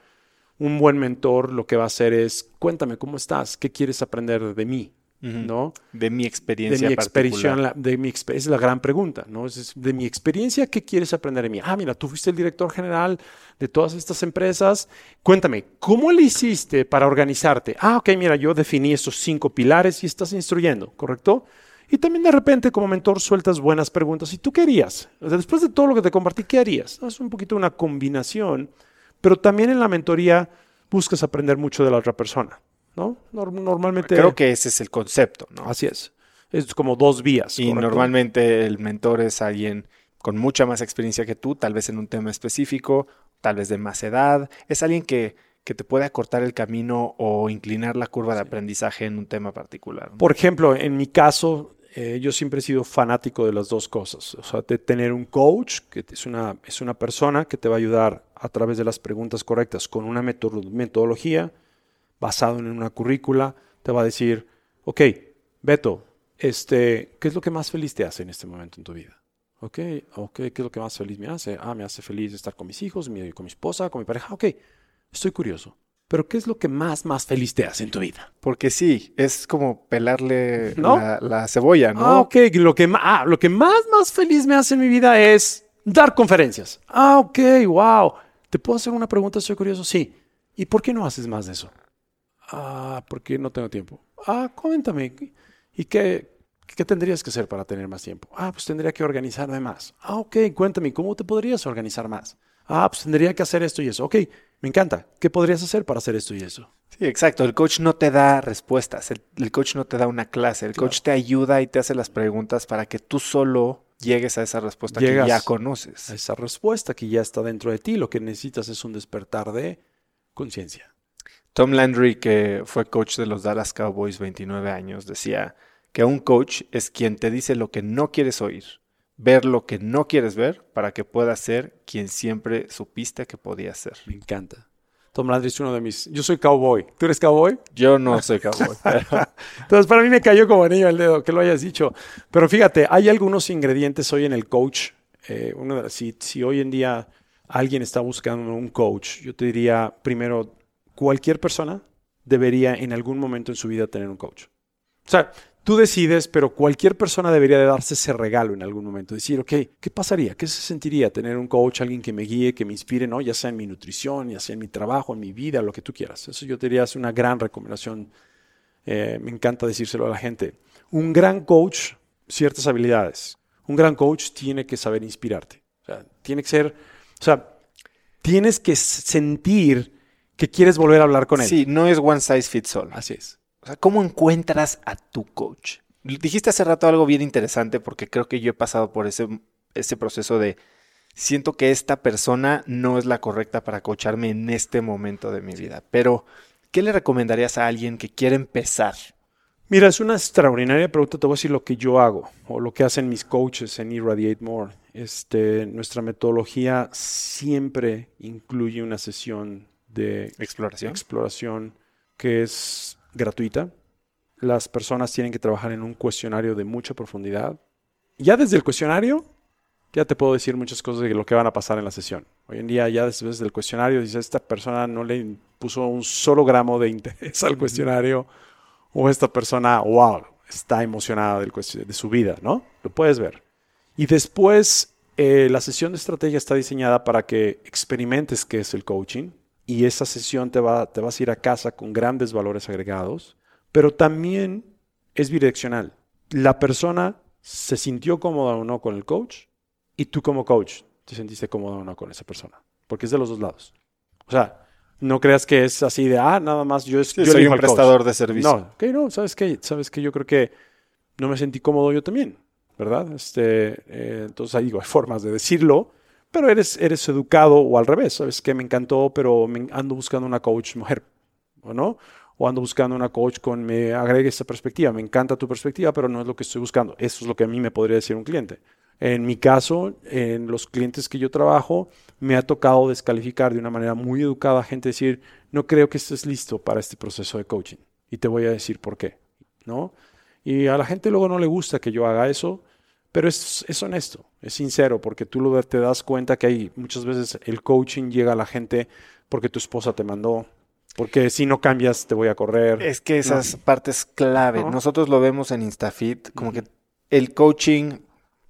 un buen mentor lo que va a hacer es, cuéntame cómo estás, qué quieres aprender de mí, ¿no? De mi de experiencia mi particular. experiencia, de mi exper- es la gran pregunta, ¿no? Es- es de mi experiencia, ¿qué quieres aprender de mí? Ah, mira, tú fuiste el director general de todas estas empresas. Cuéntame, ¿cómo le hiciste para organizarte? Ah, ok, mira, yo definí estos cinco pilares y estás instruyendo, ¿correcto? Y también de repente como mentor sueltas buenas preguntas. ¿Y tú qué harías? O sea, después de todo lo que te compartí, ¿qué harías? Es un poquito una combinación, pero también en la mentoría buscas aprender mucho de la otra persona, ¿no? Nor- normalmente... Creo que ese es el concepto, ¿no? Así es. Es como dos vías. Y ¿correcto? normalmente el mentor es alguien con mucha más experiencia que tú, tal vez en un tema específico, tal vez de más edad. Es alguien que, que te puede acortar el camino o inclinar la curva de aprendizaje en un tema particular. ¿no? Por ejemplo, en mi caso, eh, yo siempre he sido fanático de las dos cosas. O sea, de tener un coach, que es una, es una persona que te va a ayudar a través de las preguntas correctas con una meto- metodología basado en una currícula. Te va a decir, ok, Beto, este, ¿qué es lo que más feliz te hace en este momento en tu vida? Ok, ok, ¿qué es lo que más feliz me hace? Ah, me hace feliz estar con mis hijos, con mi esposa, con mi pareja. Ok, estoy curioso. Pero ¿qué es lo que más, más feliz te hace en tu vida? Porque sí, es como pelarle ¿No? la, la cebolla, ¿no? Ah, ok. Lo que, ah, lo que más, más feliz me hace en mi vida es dar conferencias. Ah, ok, wow. ¿Te puedo hacer una pregunta? Estoy curioso. Sí. ¿Y por qué no haces más de eso? Ah, porque no tengo tiempo. Ah, cuéntame. ¿Y qué, qué tendrías que hacer para tener más tiempo? Ah, pues tendría que organizarme más. Ah, ok, cuéntame. ¿Cómo te podrías organizar más? Ah, pues tendría que hacer esto y eso. Ok, me encanta. ¿Qué podrías hacer para hacer esto y eso? Sí, exacto. El coach no te da respuestas, el, el coach no te da una clase, el coach te ayuda y te hace las preguntas para que tú solo llegues a esa respuesta Llegas que ya conoces. a esa respuesta que ya está dentro de ti. Lo que necesitas es un despertar de conciencia. Tom Landry, que fue coach de los Dallas Cowboys 29 años, decía que un coach es quien te dice lo que no quieres oír, ver lo que no quieres ver para que puedas ser quien siempre supiste que podías ser. Me encanta. Tom Landry es uno de mis... Yo soy cowboy. ¿Tú eres cowboy? Yo no soy cowboy. pero- Entonces, para mí me cayó como anillo al dedo que lo hayas dicho. Pero fíjate, hay algunos ingredientes hoy en el coach eh, si, si hoy en día alguien está buscando un coach, yo te diría primero, cualquier persona debería en algún momento en su vida tener un coach. O sea, tú decides, pero cualquier persona debería de darse ese regalo en algún momento. Decir, ok, ¿qué pasaría? ¿Qué se sentiría tener un coach, alguien que me guíe, que me inspire, ¿no? ya sea en mi nutrición, ya sea en mi trabajo, en mi vida, lo que tú quieras? Eso yo te diría es una gran recomendación. Eh, me encanta decírselo a la gente. Un gran coach, ciertas habilidades. Un gran coach tiene que saber inspirarte. O sea, tiene que ser, o sea, tienes que sentir que quieres volver a hablar con él. Sí, no es one size fits all. Así es. Sea, ¿cómo encuentras a tu coach? Dijiste hace rato algo bien interesante porque creo que yo he pasado por ese, ese proceso de siento que esta persona no es la correcta para coacharme en este momento de mi vida. Pero, ¿qué le recomendarías a alguien que quiere empezar? Mira, es una extraordinaria pregunta. Te voy a decir lo que yo hago o lo que hacen mis coaches en Irradiate More. Este, nuestra metodología siempre incluye una sesión de exploración. exploración que es gratuita. Las personas tienen que trabajar en un cuestionario de mucha profundidad. Ya desde el cuestionario, ya te puedo decir muchas cosas de lo que van a pasar en la sesión. Hoy en día, ya desde el cuestionario, dice esta persona no le puso un solo gramo de interés al cuestionario, o esta persona, wow, está emocionada del de su vida, ¿no? Lo puedes ver. Y después, eh, la sesión de estrategia está diseñada para que experimentes qué es el coaching, y esa sesión te, va, te vas a ir a casa con grandes valores agregados, pero también es bidireccional. La persona se sintió cómoda o no con el coach y tú como coach te sentiste cómoda o no con esa persona, porque es de los dos lados. O sea, no creas que es así de, ah, nada más yo, yo soy un prestador de servicio. No, que no, ¿sabes qué? ¿Sabes qué? Yo creo que no me sentí cómodo yo también, ¿verdad? Este, eh, entonces ahí digo, hay formas de decirlo, pero eres, eres educado o al revés, ¿sabes? Que me encantó, pero me ando buscando una coach mujer, ¿o no? O ando buscando una coach con me agregue esa perspectiva. Me encanta tu perspectiva, pero no es lo que estoy buscando. Eso es lo que a mí me podría decir un cliente. En mi caso, en los clientes que yo trabajo, me ha tocado descalificar de una manera muy educada a gente decir, no creo que estés listo para este proceso de coaching. Y te voy a decir por qué, ¿no? Y a la gente luego no le gusta que yo haga eso, pero es, es honesto, es sincero, porque tú lo, te das cuenta que hay muchas veces el coaching llega a la gente porque tu esposa te mandó, porque si no cambias te voy a correr. Es que esas partes clave. Nosotros lo vemos en Instafit, como que el coaching,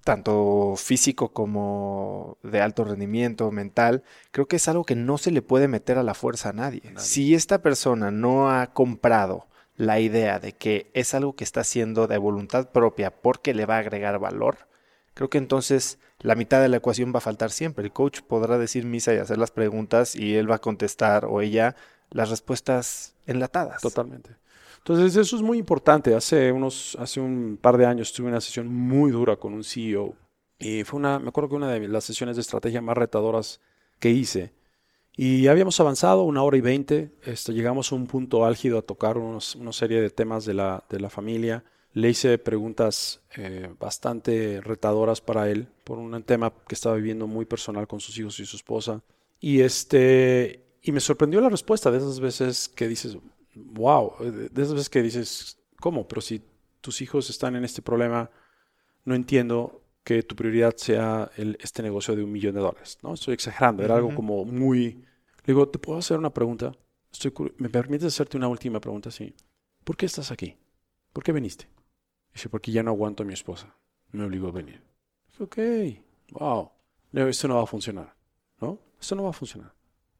tanto físico como de alto rendimiento, mental, creo que es algo que no se le puede meter a la fuerza a nadie. Si esta persona no ha comprado la idea de que es algo que está haciendo de voluntad propia porque le va a agregar valor, creo que entonces la mitad de la ecuación va a faltar siempre. El coach podrá decir misa y hacer las preguntas y él va a contestar o ella las respuestas enlatadas. Totalmente. Entonces eso es muy importante. Hace unos, hace un par de años tuve una sesión muy dura con un CEO y fue una, me acuerdo que una de las sesiones de estrategia más retadoras que hice y habíamos avanzado una hora y veinte, este, llegamos a un punto álgido a tocar una serie de temas de la, de la familia. Le hice preguntas eh, bastante retadoras para él por un tema que estaba viviendo muy personal con sus hijos y su esposa. Y, este, y me sorprendió la respuesta de esas veces que dices, wow, de esas veces que dices, ¿cómo? Pero si tus hijos están en este problema, no entiendo que tu prioridad sea el, este negocio de un millón de dólares. ¿no? Estoy exagerando, era algo como muy digo, ¿te puedo hacer una pregunta? Estoy ¿Me permites hacerte una última pregunta? Sí. ¿Por qué estás aquí? ¿Por qué viniste? Dice, porque ya no aguanto a mi esposa. Me obligó a venir. Dije, ok, wow. esto no va a funcionar. ¿No? Esto no va a funcionar.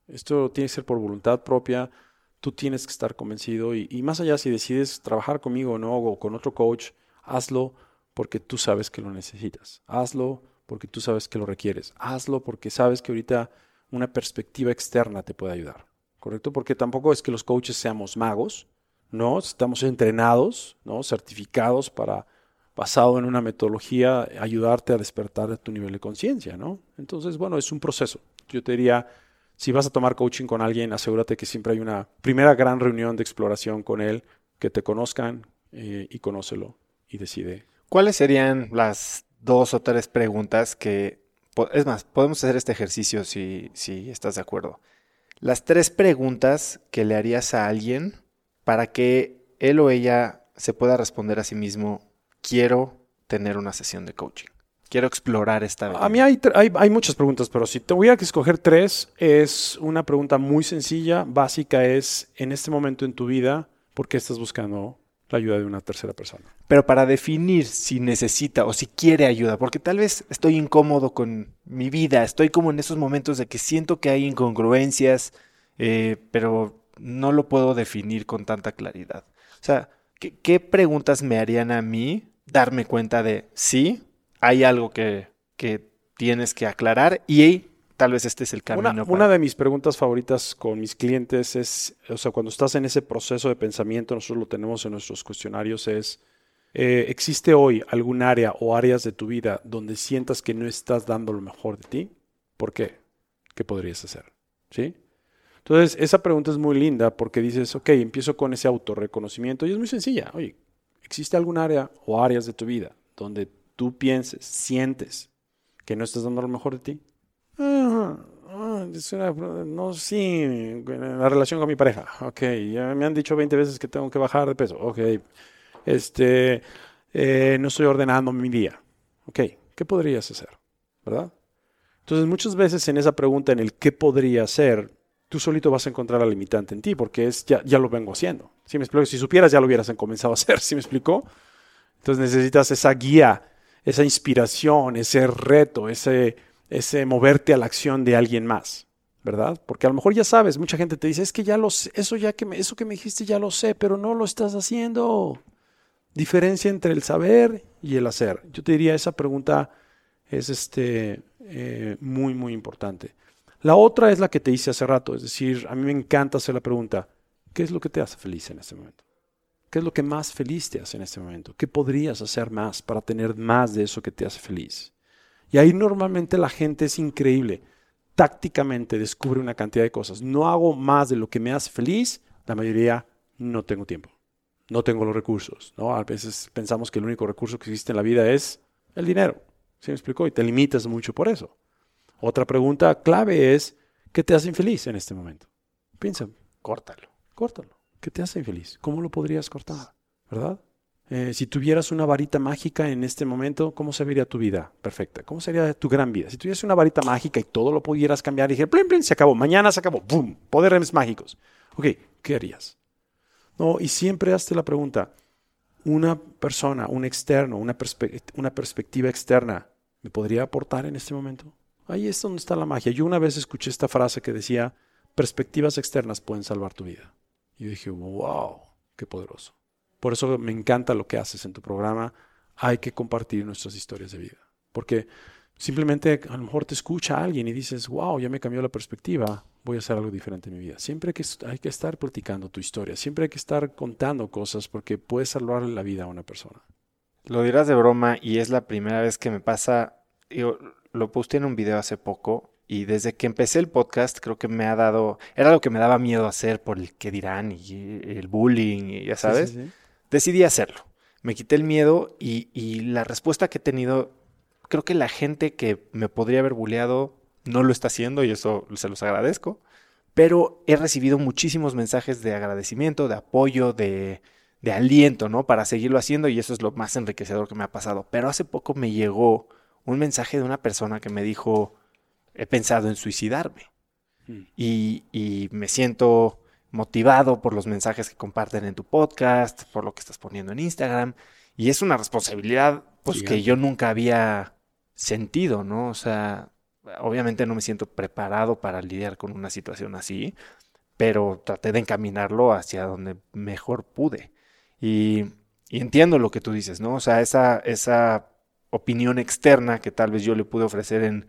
Esto tiene que ser por voluntad propia. Tú tienes que estar convencido. Y, y más allá, si decides trabajar conmigo o no, o con otro coach, hazlo porque tú sabes que lo necesitas. Hazlo porque tú sabes que lo requieres. Hazlo porque sabes que ahorita una perspectiva externa te puede ayudar, ¿correcto? Porque tampoco es que los coaches seamos magos, ¿no? Estamos entrenados, ¿no? Certificados para, basado en una metodología, ayudarte a despertar tu nivel de conciencia, ¿no? Entonces, bueno, es un proceso. Yo te diría, si vas a tomar coaching con alguien, asegúrate que siempre hay una primera gran reunión de exploración con él, que te conozcan eh, y conócelo y decide. ¿Cuáles serían las dos o tres preguntas que es más, podemos hacer este ejercicio si, si estás de acuerdo. Las tres preguntas que le harías a alguien para que él o ella se pueda responder a sí mismo, quiero tener una sesión de coaching. quiero explorar esta A mí hay, hay, hay muchas preguntas, pero si tuviera que escoger tres, es una pregunta muy sencilla, básica, es en este momento en tu vida, ¿por qué estás buscando la ayuda de una tercera persona? Pero para definir si necesita o si quiere ayuda, porque tal vez estoy incómodo con mi vida, estoy como en esos momentos de que siento que hay incongruencias, eh, pero no lo puedo definir con tanta claridad. O sea, ¿qué, preguntas me harían a mí darme cuenta de sí, hay algo que, que tienes que aclarar y tal vez este es el camino? Una, para- una de mis preguntas favoritas con mis clientes es, o sea, cuando estás en ese proceso de pensamiento, nosotros lo tenemos en nuestros cuestionarios, es, eh, ¿existe hoy algún área o áreas de tu vida donde sientas que no estás dando lo mejor de ti? ¿Por qué? ¿Qué podrías hacer? ¿Sí? Entonces, esa pregunta es muy linda porque dices, ok, empiezo con ese autorreconocimiento y es muy sencilla. Oye, ¿existe algún área o áreas de tu vida donde tú pienses, sientes que no estás dando lo mejor de ti? Ah, ah, es una- no, sí, la relación con mi pareja. Ok, ya me han dicho 20 veces que tengo que bajar de peso. Ok, este, eh, no estoy ordenando mi día. Ok, ¿qué podrías hacer? ¿Verdad? Entonces, muchas veces en esa pregunta, en el qué podría hacer, tú solito vas a encontrar la limitante en ti, porque es ya, ya lo vengo haciendo. ¿Sí me explico? Si supieras, ya lo hubieras comenzado a hacer. ¿Sí me explicó? Entonces necesitas esa guía, esa inspiración, ese reto, ese, ese moverte a la acción de alguien más, ¿verdad? Porque a lo mejor ya sabes, mucha gente te dice, es que ya lo sé, eso ya que me, eso que me dijiste ya lo sé, pero no lo estás haciendo. Diferencia entre el saber y el hacer. Yo te diría, esa pregunta es este, eh, muy, muy importante. La otra es la que te hice hace rato, es decir, a mí me encanta hacer la pregunta, ¿qué es lo que te hace feliz en este momento? ¿Qué es lo que más feliz te hace en este momento? ¿Qué podrías hacer más para tener más de eso que te hace feliz? Y ahí normalmente la gente es increíble. Tácticamente descubre una cantidad de cosas. No hago más de lo que me hace feliz. La mayoría no tengo tiempo. No tengo los recursos. ¿no? A veces pensamos que el único recurso que existe en la vida es el dinero. ¿Sí me explicó? Y te limitas mucho por eso. Otra pregunta clave es, ¿qué te hace infeliz en este momento? Piensa, Córtalo. córtalo. ¿Qué te hace infeliz? ¿Cómo lo podrías cortar? ¿Verdad? Eh, si tuvieras una varita mágica en este momento, ¿cómo se vería tu vida perfecta? ¿Cómo sería tu gran vida? Si tuvieras una varita mágica y todo lo pudieras cambiar y dije, plin, plin, se acabó, mañana se acabó, ¡boom! Poderes mágicos. Ok, ¿qué harías? No, y siempre hazte la pregunta, una persona, un externo, una, perspe- una perspectiva externa, ¿me podría aportar en este momento? Ahí es donde está la magia. Yo una vez escuché esta frase que decía, perspectivas externas pueden salvar tu vida. Y dije, wow, qué poderoso. Por eso me encanta lo que haces en tu programa. Hay que compartir nuestras historias de vida. Porque simplemente a lo mejor te escucha alguien y dices, wow, ya me cambió la perspectiva, voy a hacer algo diferente en mi vida. Siempre hay que, hay que estar platicando tu historia, siempre hay que estar contando cosas porque puedes salvarle la vida a una persona. Lo dirás de broma y es la primera vez que me pasa. Yo lo posté en un video hace poco y desde que empecé el podcast creo que me ha dado. Era lo que me daba miedo hacer por el que dirán y el bullying y ya sabes. Sí, sí, sí. Decidí hacerlo. Me quité el miedo y, y la respuesta que he tenido. Creo que la gente que me podría haber bulleado no lo está haciendo y eso se los agradezco. Pero he recibido muchísimos mensajes de agradecimiento, de apoyo, de, de aliento, ¿no? Para seguirlo haciendo y eso es lo más enriquecedor que me ha pasado. Pero hace poco me llegó un mensaje de una persona que me dijo, he pensado en suicidarme. Mm. Y, y me siento motivado por los mensajes que comparten en tu podcast, por lo que estás poniendo en Instagram. Y es una responsabilidad pues, que yo nunca había sentido, ¿no? O sea, obviamente no me siento preparado para lidiar con una situación así, pero traté de encaminarlo hacia donde mejor pude. Y, y entiendo lo que tú dices, ¿no? O sea, esa, esa opinión externa que tal vez yo le pude ofrecer en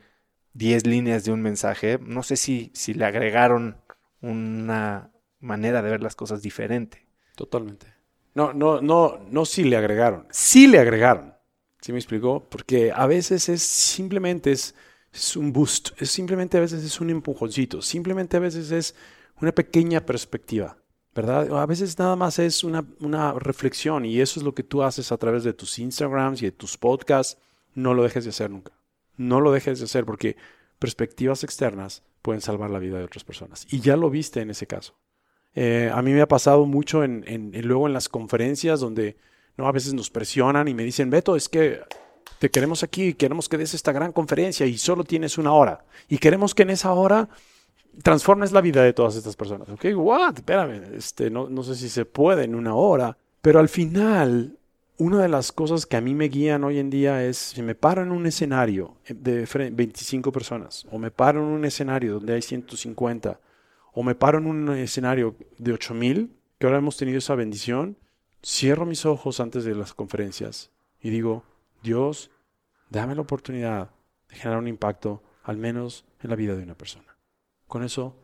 10 líneas de un mensaje, no sé si, si le agregaron una manera de ver las cosas diferente. Totalmente. No, no, no, no sí le agregaron. Sí le agregaron. ¿Sí me explicó? Porque a veces es simplemente es, es un boost. Es simplemente a veces es un empujoncito. Simplemente a veces es una pequeña perspectiva. ¿Verdad? A veces nada más es una, una reflexión y eso es lo que tú haces a través de tus Instagrams y de tus podcasts. No lo dejes de hacer nunca. No lo dejes de hacer porque perspectivas externas pueden salvar la vida de otras personas. Y ya lo viste en ese caso. Eh, a mí me ha pasado mucho en, luego en las conferencias donde no a veces nos presionan y me dicen, Beto, es que te queremos aquí, queremos que des esta gran conferencia y solo tienes una hora. Y queremos que en esa hora transformes la vida de todas estas personas. Ok, what? Espérame, este, no, no sé si se puede en una hora, pero al final una de las cosas que a mí me guían hoy en día es si me paro en un escenario de 25 personas, o me paro en un escenario donde hay 150, o me paro en un escenario de 8000, que ahora hemos tenido esa bendición, cierro mis ojos antes de las conferencias y digo, Dios, dame la oportunidad de generar un impacto, al menos en la vida de una persona. Con eso,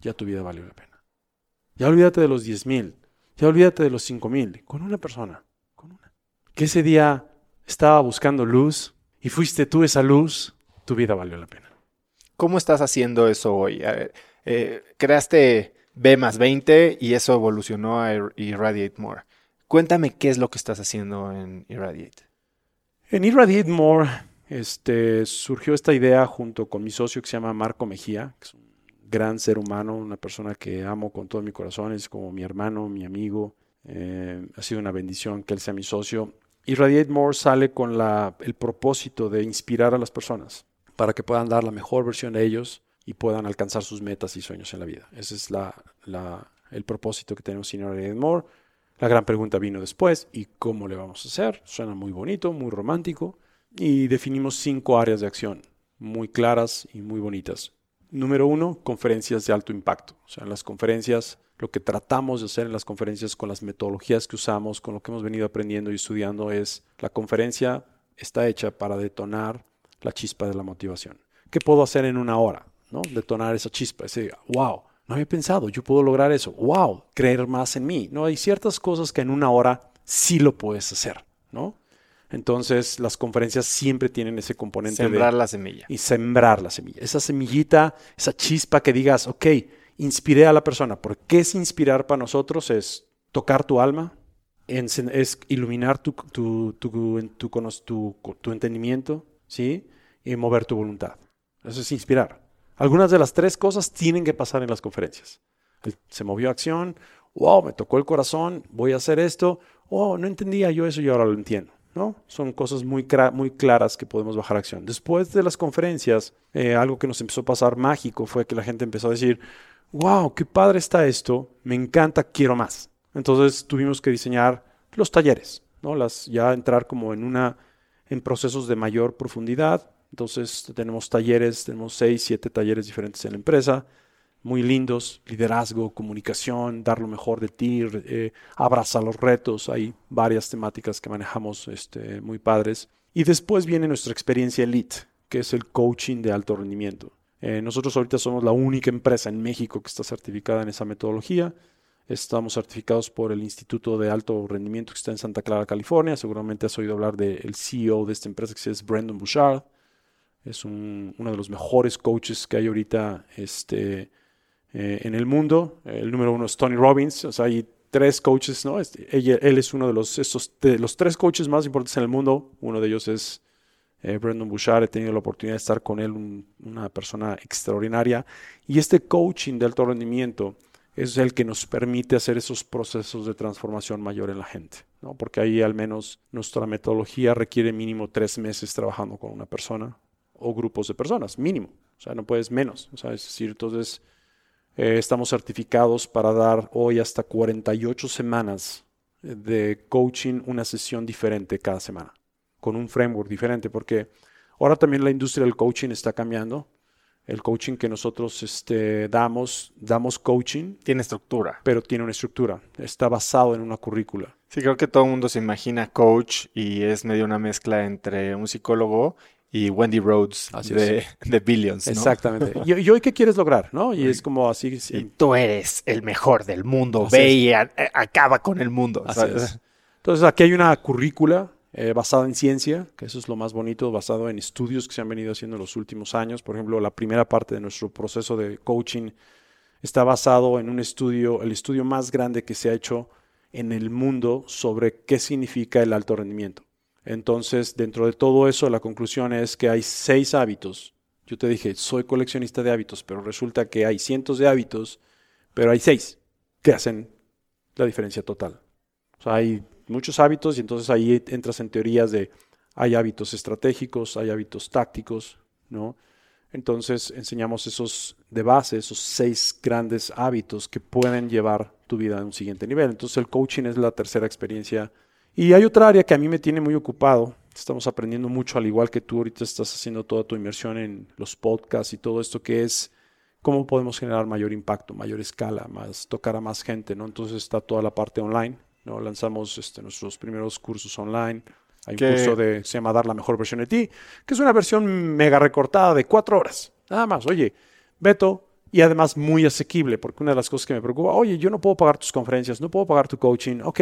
ya tu vida valió la pena. Ya olvídate de los 10.000, ya olvídate de los 5.000, con una persona que ese día estaba buscando luz y fuiste tú esa luz, tu vida valió la pena. ¿Cómo estás haciendo eso hoy? Eh, creaste B más 20 y eso evolucionó a Irradiate More. Cuéntame qué es lo que estás haciendo en Irradiate. En Irradiate More este, surgió esta idea junto con mi socio que se llama Marco Mejía, que es un gran ser humano, una persona que amo con todo mi corazón, es como mi hermano, mi amigo. Eh, ha sido una bendición que él sea mi socio. Y Radiate More sale con la, el propósito de inspirar a las personas para que puedan dar la mejor versión de ellos y puedan alcanzar sus metas y sueños en la vida. Ese es el propósito que tenemos en Radiate More. La gran pregunta vino después, ¿y cómo le vamos a hacer? Suena muy bonito, muy romántico, y definimos cinco áreas de acción muy claras y muy bonitas. Número uno, conferencias de alto impacto. O sea, en las conferencias lo que tratamos de hacer en las conferencias con las metodologías que usamos, con lo que hemos venido aprendiendo y estudiando es la conferencia está hecha para detonar la chispa de la motivación. ¿Qué puedo hacer en una hora? ¿No? Detonar esa chispa, ese wow, no había pensado, yo puedo lograr eso, wow, creer más en mí. No hay ciertas cosas que en una hora sí lo puedes hacer, ¿no? Entonces, las conferencias siempre tienen ese componente sembrar la semilla. Y sembrar la semilla. Esa semillita, esa chispa que digas, ok, inspiré a la persona. ¿Por qué es inspirar para nosotros? Es tocar tu alma, es iluminar tu, tu, tu, entendimiento, ¿sí? Y mover tu voluntad. Eso es inspirar. Algunas de las tres cosas tienen que pasar en las conferencias. Se movió acción, wow, me tocó el corazón, voy a hacer esto, oh, no entendía yo eso y ahora lo entiendo. ¿no? Son cosas muy, muy claras que podemos bajar acción. Después de las conferencias, eh, algo que nos empezó a pasar mágico fue que la gente empezó a decir, wow, qué padre está esto, me encanta, quiero más. Entonces tuvimos que diseñar los talleres, ¿no? Las, ya entrar como en una, en procesos de mayor profundidad. Entonces tenemos talleres, tenemos seis, siete talleres diferentes en la empresa, muy lindos, liderazgo, comunicación, dar lo mejor de ti, eh, abraza los retos, hay varias temáticas que manejamos este, muy padres. Y después viene nuestra experiencia elite, que es el coaching de alto rendimiento. Eh, nosotros ahorita somos la única empresa en México que está certificada en esa metodología. Estamos certificados por el Instituto de Alto Rendimiento que está en Santa Clara, California. Seguramente has oído hablar del CEO de esta empresa que es Brandon Bouchard. Es uno de los mejores coaches que hay ahorita este, eh, en el mundo. El número uno es Tony Robbins. O sea, hay tres coaches, ¿no? Este, él es uno de los, de los tres coaches más importantes en el mundo. Uno de ellos es eh, Brandon Bouchard, he tenido la oportunidad de estar con él, una persona extraordinaria. Y este coaching de alto rendimiento es el que nos permite hacer esos procesos de transformación mayor en la gente, ¿no? porque ahí al menos nuestra metodología requiere mínimo tres meses trabajando con una persona o grupos de personas, mínimo, o sea, no puedes menos, o sea, es decir, entonces eh, estamos certificados para dar hoy hasta 48 semanas de coaching, una sesión diferente cada semana con un framework diferente, porque ahora también la industria del coaching está cambiando. El coaching que nosotros este, damos, damos coaching. Tiene estructura. Pero tiene una estructura. Está basado en una currícula. Sí, creo que todo el mundo se imagina coach y es medio una mezcla entre un psicólogo y Wendy Rhodes de, de, Billions. Exactamente. ¿Y, hoy qué quieres lograr? ¿no? Y es como así. tú eres el mejor del mundo. Ve y acaba con el mundo. Entonces aquí hay una currícula eh, basado en ciencia, que eso es lo más bonito, basado en estudios que se han venido haciendo en los últimos años. Por ejemplo, la primera parte de nuestro proceso de coaching está basado en un estudio, el estudio más grande que se ha hecho en el mundo sobre qué significa el alto rendimiento. Entonces, dentro de todo eso, la conclusión es que hay seis hábitos. Yo te dije, soy coleccionista de hábitos, pero resulta que hay cientos de hábitos, pero hay seis que hacen la diferencia total. O sea, hay muchos hábitos y entonces ahí entras en teorías de hay hábitos estratégicos, hay hábitos tácticos, ¿no? Entonces enseñamos esos de base, esos seis grandes hábitos que pueden llevar tu vida a un siguiente nivel. Entonces el coaching es la tercera experiencia. Y hay otra área que a mí me tiene muy ocupado. Estamos aprendiendo mucho, al igual que tú ahorita estás haciendo toda tu inversión en los podcasts y todo esto que es cómo podemos generar mayor impacto, mayor escala, más tocar a más gente, ¿no? Entonces está toda la parte online, ¿no? Lanzamos este, nuestros primeros cursos online. Hay un curso de, se llama Dar la mejor versión de ti, que es una versión mega recortada de cuatro horas. Nada más, oye, Beto, y además muy asequible, porque una de las cosas que me preocupa, oye, yo no puedo pagar tus conferencias, no puedo pagar tu coaching, ok,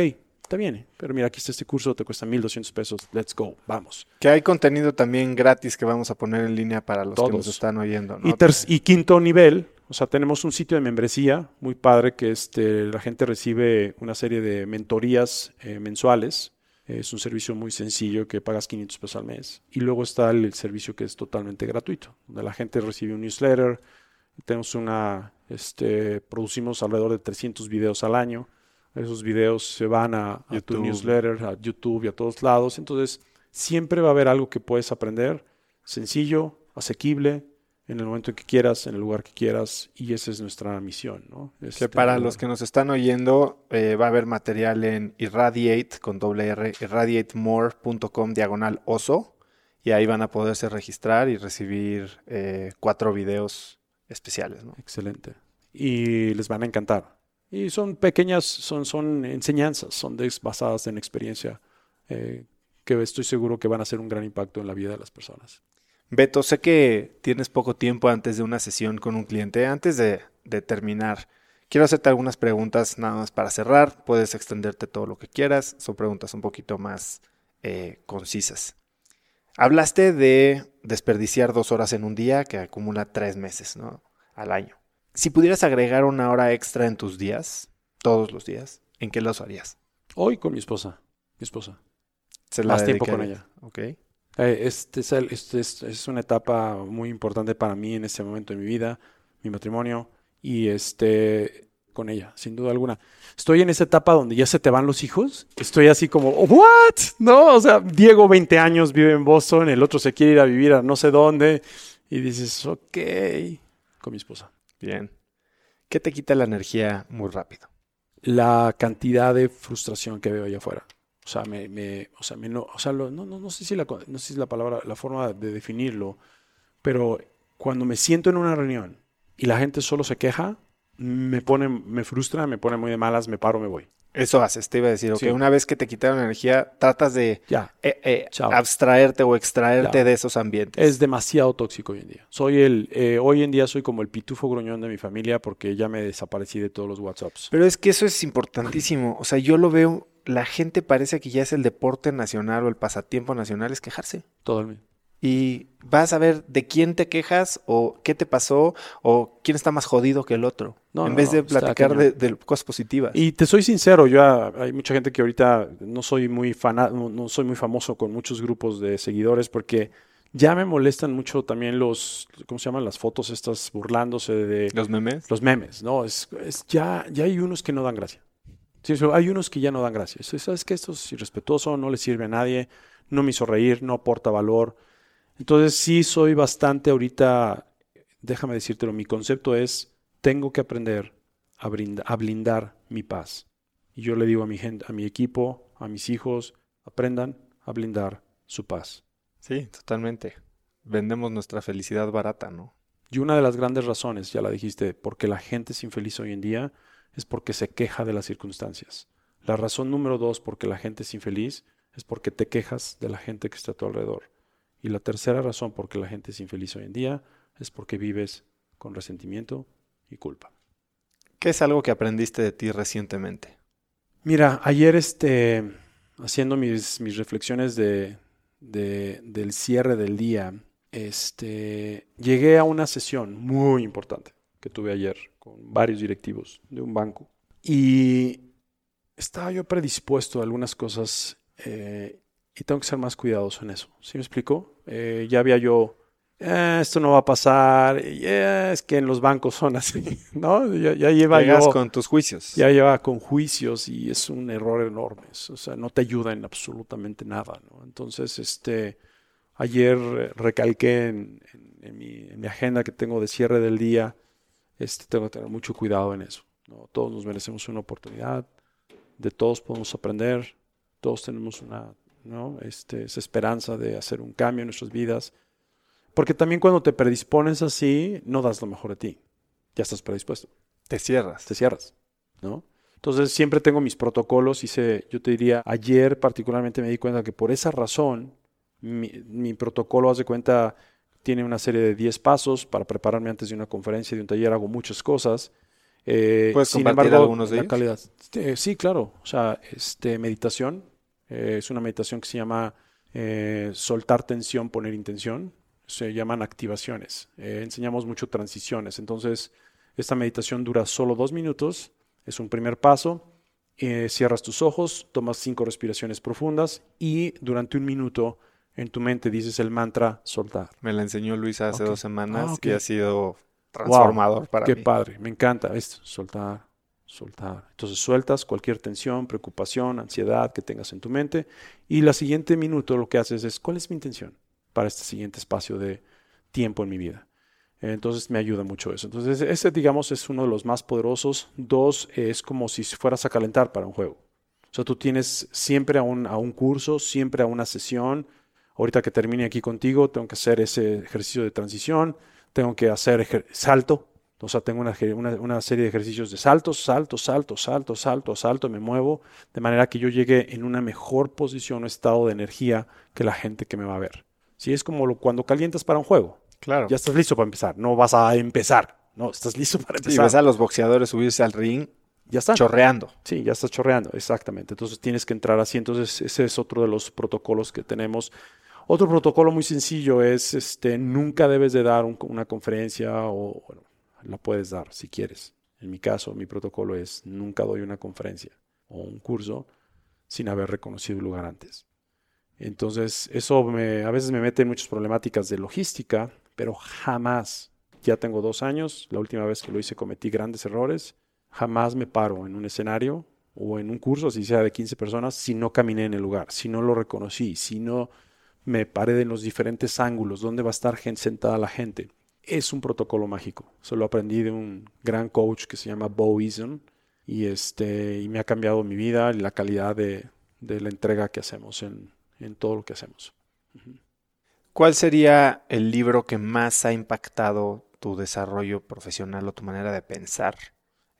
bien, pero mira, aquí está este curso, te cuesta 1.200 pesos, let's go, vamos. Que hay contenido también gratis que vamos a poner en línea para los que nos están oyendo. ¿no? Y, quinto nivel, o sea, tenemos un sitio de membresía muy padre que este, la gente recibe una serie de mentorías eh, mensuales. Es un servicio muy sencillo que pagas 500 pesos al mes. Y luego está el, servicio que es totalmente gratuito, donde la gente recibe un newsletter. Tenemos una, este, producimos alrededor de 300 videos al año esos videos se van a, tu newsletter, a YouTube y a todos lados. Entonces, siempre va a haber algo que puedes aprender, sencillo, asequible, en el momento en que quieras, en el lugar que quieras, y esa es nuestra misión. ¿no? que este, para los que nos están oyendo, eh, va a haber material en Irradiate, con doble R, irradiatemore.com diagonal oso, y ahí van a poderse registrar y recibir eh, cuatro videos especiales. ¿no? Excelente. Y les van a encantar. Y son pequeñas, son, son enseñanzas, son basadas en experiencia eh, que estoy seguro que van a hacer un gran impacto en la vida de las personas. Beto, sé que tienes poco tiempo antes de una sesión con un cliente. Antes de, terminar, quiero hacerte algunas preguntas nada más para cerrar. Puedes extenderte todo lo que quieras. Son preguntas un poquito más eh, concisas. Hablaste de desperdiciar dos horas en un día que acumula tres meses ¿no? al año. Si pudieras agregar una hora extra en tus días, todos los días, ¿en qué los harías? Hoy con mi esposa. Mi esposa. Más tiempo con ella. Ok. Eh, este, es este es, una etapa muy importante para mí en este momento de mi vida, mi matrimonio y este con ella, sin duda alguna. Estoy en esa etapa donde ya se te van los hijos. Estoy así como, ¿what? No, o sea, Diego, 20 años, vive en Boston, el otro se quiere ir a vivir a no sé dónde. Y dices, ok, con mi esposa. Bien. ¿Qué te quita la energía muy rápido? La cantidad de frustración que veo allá afuera. O sea, me, me o sea, me no, o sea no, no, no, sé si la, no sé si la palabra, la forma de definirlo, pero cuando me siento en una reunión y la gente solo se queja, me pone, me frustra, me pone muy de malas, me paro, me voy. Eso haces, te iba a decir, que una vez que te quitaron energía, tratas de ya. Eh, eh, abstraerte o extraerte de esos ambientes. Es demasiado tóxico hoy en día. Soy el, eh, hoy en día soy como el pitufo gruñón de mi familia porque ya me desaparecí de todos los WhatsApps. Pero es que eso es importantísimo. O sea, yo lo veo, la gente parece que ya es el deporte nacional o el pasatiempo nacional, es quejarse. Todo el mundo y vas a ver de quién te quejas o qué te pasó o quién está más jodido que el otro. En vez de platicar de, cosas positivas. Y te soy sincero, yo hay mucha gente que ahorita no soy muy no, soy muy famoso con muchos grupos de seguidores porque ya me molestan mucho también los, ¿cómo se llaman? Las fotos estas burlándose de... Los memes. Los memes, ¿no? Es, es ya, ya hay unos que no dan gracia. Sí, hay unos que ya no dan gracia. ¿Sabes que Esto es irrespetuoso, no le sirve a nadie, no me hizo reír, no aporta valor. Entonces sí soy bastante ahorita, déjame decírtelo, mi concepto es, tengo que aprender a, a blindar mi paz. Y yo le digo a mi gente, a mi equipo, a mis hijos, aprendan a blindar su paz. Sí, totalmente. Vendemos nuestra felicidad barata, ¿no? Y una de las grandes razones, ya la dijiste, porque la gente es infeliz hoy en día, es porque se queja de las circunstancias. La razón número dos porque la gente es infeliz es porque te quejas de la gente que está a tu alrededor. Y la tercera razón por la gente es infeliz hoy en día es porque vives con resentimiento y culpa. ¿Qué es algo que aprendiste de ti recientemente? Mira, ayer este, haciendo mis, mis reflexiones de, del cierre del día, este, llegué a una sesión muy importante que tuve ayer con varios directivos de un banco. Y estaba yo predispuesto a algunas cosas eh, y tengo que ser más cuidadoso en eso. ¿Sí me explico? Eh, ya había yo eh, esto no va a pasar, eh, es que en los bancos son así, ¿no? Ya, ya lleva Llegas yo- con tus juicios. ya lleva con juicios y es un error enorme. O sea, no te ayuda en absolutamente nada, ¿no? Entonces, este, ayer eh, recalqué en, en- en mi, en mi agenda que tengo de cierre del día, este, tengo que tener mucho cuidado en eso, ¿no? Todos nos merecemos una oportunidad, de todos podemos aprender, todos tenemos una, ¿no? Este, esa esperanza de hacer un cambio en nuestras vidas. Porque también cuando te predispones así, no das lo mejor de ti. Ya estás predispuesto Te cierras. te cierras, ¿no? Entonces siempre tengo mis protocolos, hice, yo te diría, ayer particularmente me di cuenta que por esa razón mi, mi protocolo, haz de cuenta, tiene una serie de 10 pasos para prepararme antes de una conferencia, de un taller, hago muchas cosas. Eh, ¿Puedes sin compartir embargo, algunos de la ellos? calidad. Eh, sí, claro. O sea, este, meditación. eh, es una meditación que se llama eh, soltar tensión, poner intención. Se llaman activaciones. Eh, enseñamos mucho transiciones. Entonces, esta meditación dura solo dos minutos. Es un primer paso. Eh, cierras tus ojos, tomas cinco respiraciones profundas y durante un minuto en tu mente dices el mantra soltar. Me la enseñó Luis hace Ok. dos semanas Ah, ok. y ha sido transformador para Qué mí. padre, me encanta esto, soltar, soltar. Entonces sueltas cualquier tensión, preocupación, ansiedad que tengas en tu mente y la siguiente minuto lo que haces es, ¿cuál es mi intención para este siguiente espacio de tiempo en mi vida? Entonces me ayuda mucho eso. Entonces ese, digamos, es uno de los más poderosos. Dos, es como si fueras a calentar para un juego. O sea, tú tienes siempre a un, a un curso, siempre a una sesión. Ahorita que termine aquí contigo, tengo que hacer ese ejercicio de transición, tengo que hacer salto. O sea, tengo una, una- una serie de ejercicios de saltos, salto, salto, salto, salto, salto, me muevo, de manera que yo llegue en una mejor posición o estado de energía que la gente que me va a ver. Sí, es como lo- cuando calientas para un juego. Claro. Ya estás listo para empezar. No vas a empezar. No, estás listo para Sí, empezar. ves a los boxeadores subirse al ring ya está. chorreando. Sí, ya estás chorreando, exactamente. Entonces tienes que entrar así. Entonces ese es otro de los protocolos que tenemos. Otro protocolo muy sencillo es, este, nunca debes de dar un- una conferencia o, bueno, la puedes dar si quieres. En mi caso, mi protocolo es nunca doy una conferencia o un curso sin haber reconocido el lugar antes. Entonces, eso a veces me mete en muchas problemáticas de logística, pero jamás, ya tengo dos años, la última vez que lo hice cometí grandes errores, jamás me paro en un escenario o en un curso, así sea de 15 personas, si no caminé en el lugar, si no lo reconocí, si no me paré en los diferentes ángulos, dónde va a estar gente, sentada la gente. Es un protocolo mágico. Se lo aprendí de un gran coach que se llama Bo Eason y, este, y me ha cambiado mi vida y la calidad de la entrega que hacemos en, en todo lo que hacemos. ¿Cuál sería el libro que más ha impactado tu desarrollo profesional o tu manera de pensar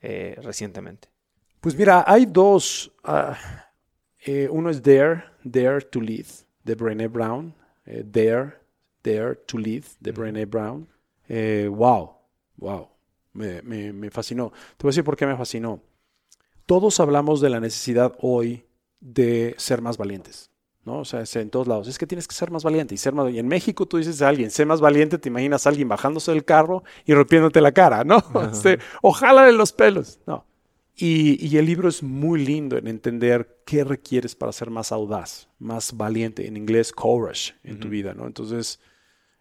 eh, recientemente? Pues mira, hay dos. ah, eh, uno es Dare, Dare to Lead, de Brené Brown. Eh, Dare, Dare to Lead, de Brené Brown. Wow, wow. Me, me- me fascinó. Te voy a decir por qué me fascinó. Todos hablamos de la necesidad hoy de ser más valientes. ¿No? O sea, es en todos lados. Es que tienes que ser más valiente y ser más. Y en México tú dices a alguien, sé más valiente, te imaginas a alguien bajándose del carro y rompiéndote la cara, ¿no? Este, ojalá de los pelos. No. Y, y el libro es muy lindo en entender qué requieres para ser más audaz, más valiente, en inglés courage en tu vida, ¿no? Entonces,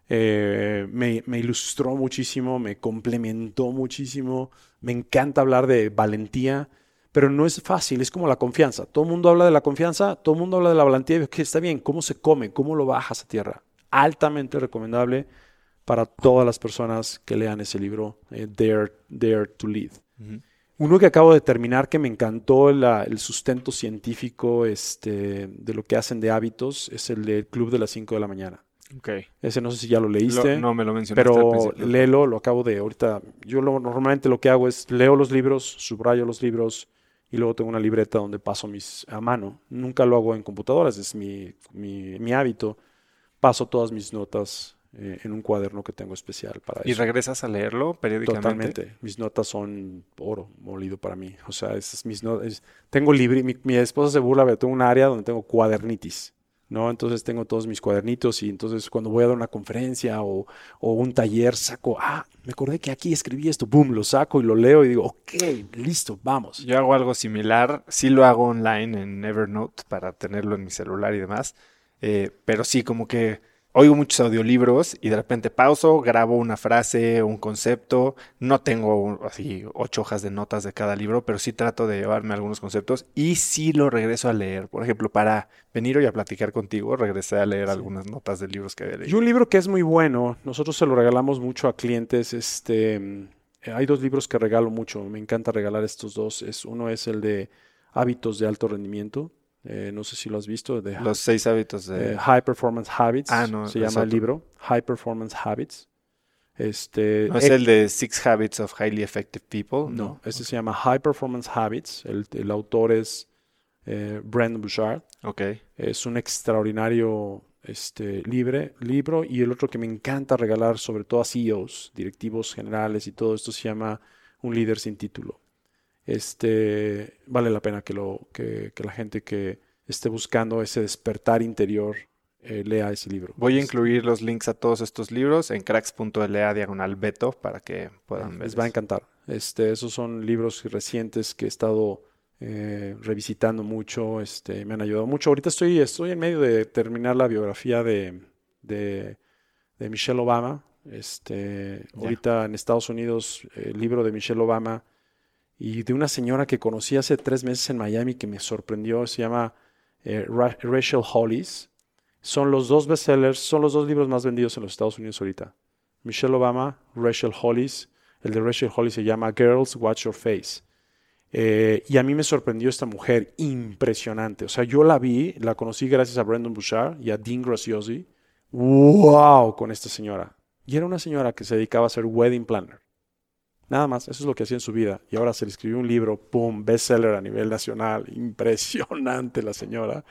eh, me, me ilustró muchísimo, me complementó muchísimo, me encanta hablar de valentía, pero no es fácil, es como la confianza. Todo el mundo habla de la confianza, todo el mundo habla de la valentía, que está bien, ¿cómo se come? ¿Cómo lo bajas a tierra? Altamente recomendable para todas las personas que lean ese libro, eh, Dare, Dare to Lead. Uno que acabo de terminar que me encantó la- el sustento científico este, de lo que hacen de hábitos es el del Club de las 5 de la mañana. Ok. Ese no sé si ya lo leíste, no me lo mencionaste pero léelo, lo acabo de ahorita. Yo lo- normalmente lo que hago es leo los libros, subrayo los libros y luego tengo una libreta donde paso mis a mano. Nunca lo hago en computadoras, es mi, mi, mi hábito. Paso todas mis notas eh, en un cuaderno que tengo especial para ¿Y eso. regresas a leerlo periódicamente? Totalmente. Mis notas son oro molido para mí. O sea, esas mis notas. Tengo libre. Mi, mi esposa se burla, pero tengo un área donde tengo cuadernitis. ¿No? Entonces tengo todos mis cuadernitos y entonces cuando voy a dar una conferencia o, o un taller saco, ah, me acordé que aquí escribí esto, boom, lo saco y lo leo y digo, ok, listo, vamos. Yo hago algo similar, sí lo hago online en Evernote para tenerlo en mi celular y demás, eh, pero sí como que oigo muchos audiolibros y de repente pauso, grabo una frase, un concepto. No tengo así ocho hojas de notas de cada libro, pero sí trato de llevarme algunos conceptos y sí lo regreso a leer. Por ejemplo, para venir hoy a platicar contigo, regresé a leer algunas notas de libros que había leído. Y un libro que es muy bueno, nosotros se lo regalamos mucho a clientes, este... Hay dos libros que regalo mucho, me encanta regalar estos dos. Es, uno es el de Hábitos de Alto Rendimiento, eh, no sé si lo has visto. De Los seis hábitos de... eh, High Performance Habits. Ah, no, se llama el libro. High Performance Habits. Este, ¿No es eh, el de Six Habits of Highly Effective People? no, este se llama High Performance Habits. El, el autor es eh, Brandon Bouchard. Ok. Es un extraordinario este, libre, libro. Y el otro que me encanta regalar, sobre todo a CEOs, directivos generales y todo esto, se llama Un líder sin título. Este, vale la pena que, lo, que, que la gente que esté buscando ese despertar interior eh, lea ese libro. Voy a incluir los links a todos estos libros en cracks.la diagonal beto para que puedan ver. Les va a encantar. Este, esos son libros recientes que he estado eh, revisitando mucho, este, me han ayudado mucho. Ahorita estoy, estoy en medio de terminar la biografía de, de, de Michelle Obama. Este, ahorita en Estados Unidos, el libro de Michelle Obama y de una señora que conocí hace tres meses en Miami que me sorprendió, se llama eh, Ra- Rachel Hollis. Son los dos bestsellers, son los dos libros más vendidos en los Estados Unidos ahorita. Michelle Obama, Rachel Hollis. El de Rachel Hollis se llama Girls, Watch Your Face. Eh, y a mí me sorprendió esta mujer impresionante. O sea, yo la vi, la conocí gracias a Brendan Bouchard y a Dean Graziosi. ¡Wow! Con esta señora. Y era una señora que se dedicaba a ser wedding planner. Nada más, eso es lo que hacía en su vida. Y ahora se le escribió un libro, ¡pum! Bestseller a nivel nacional. Impresionante la señora.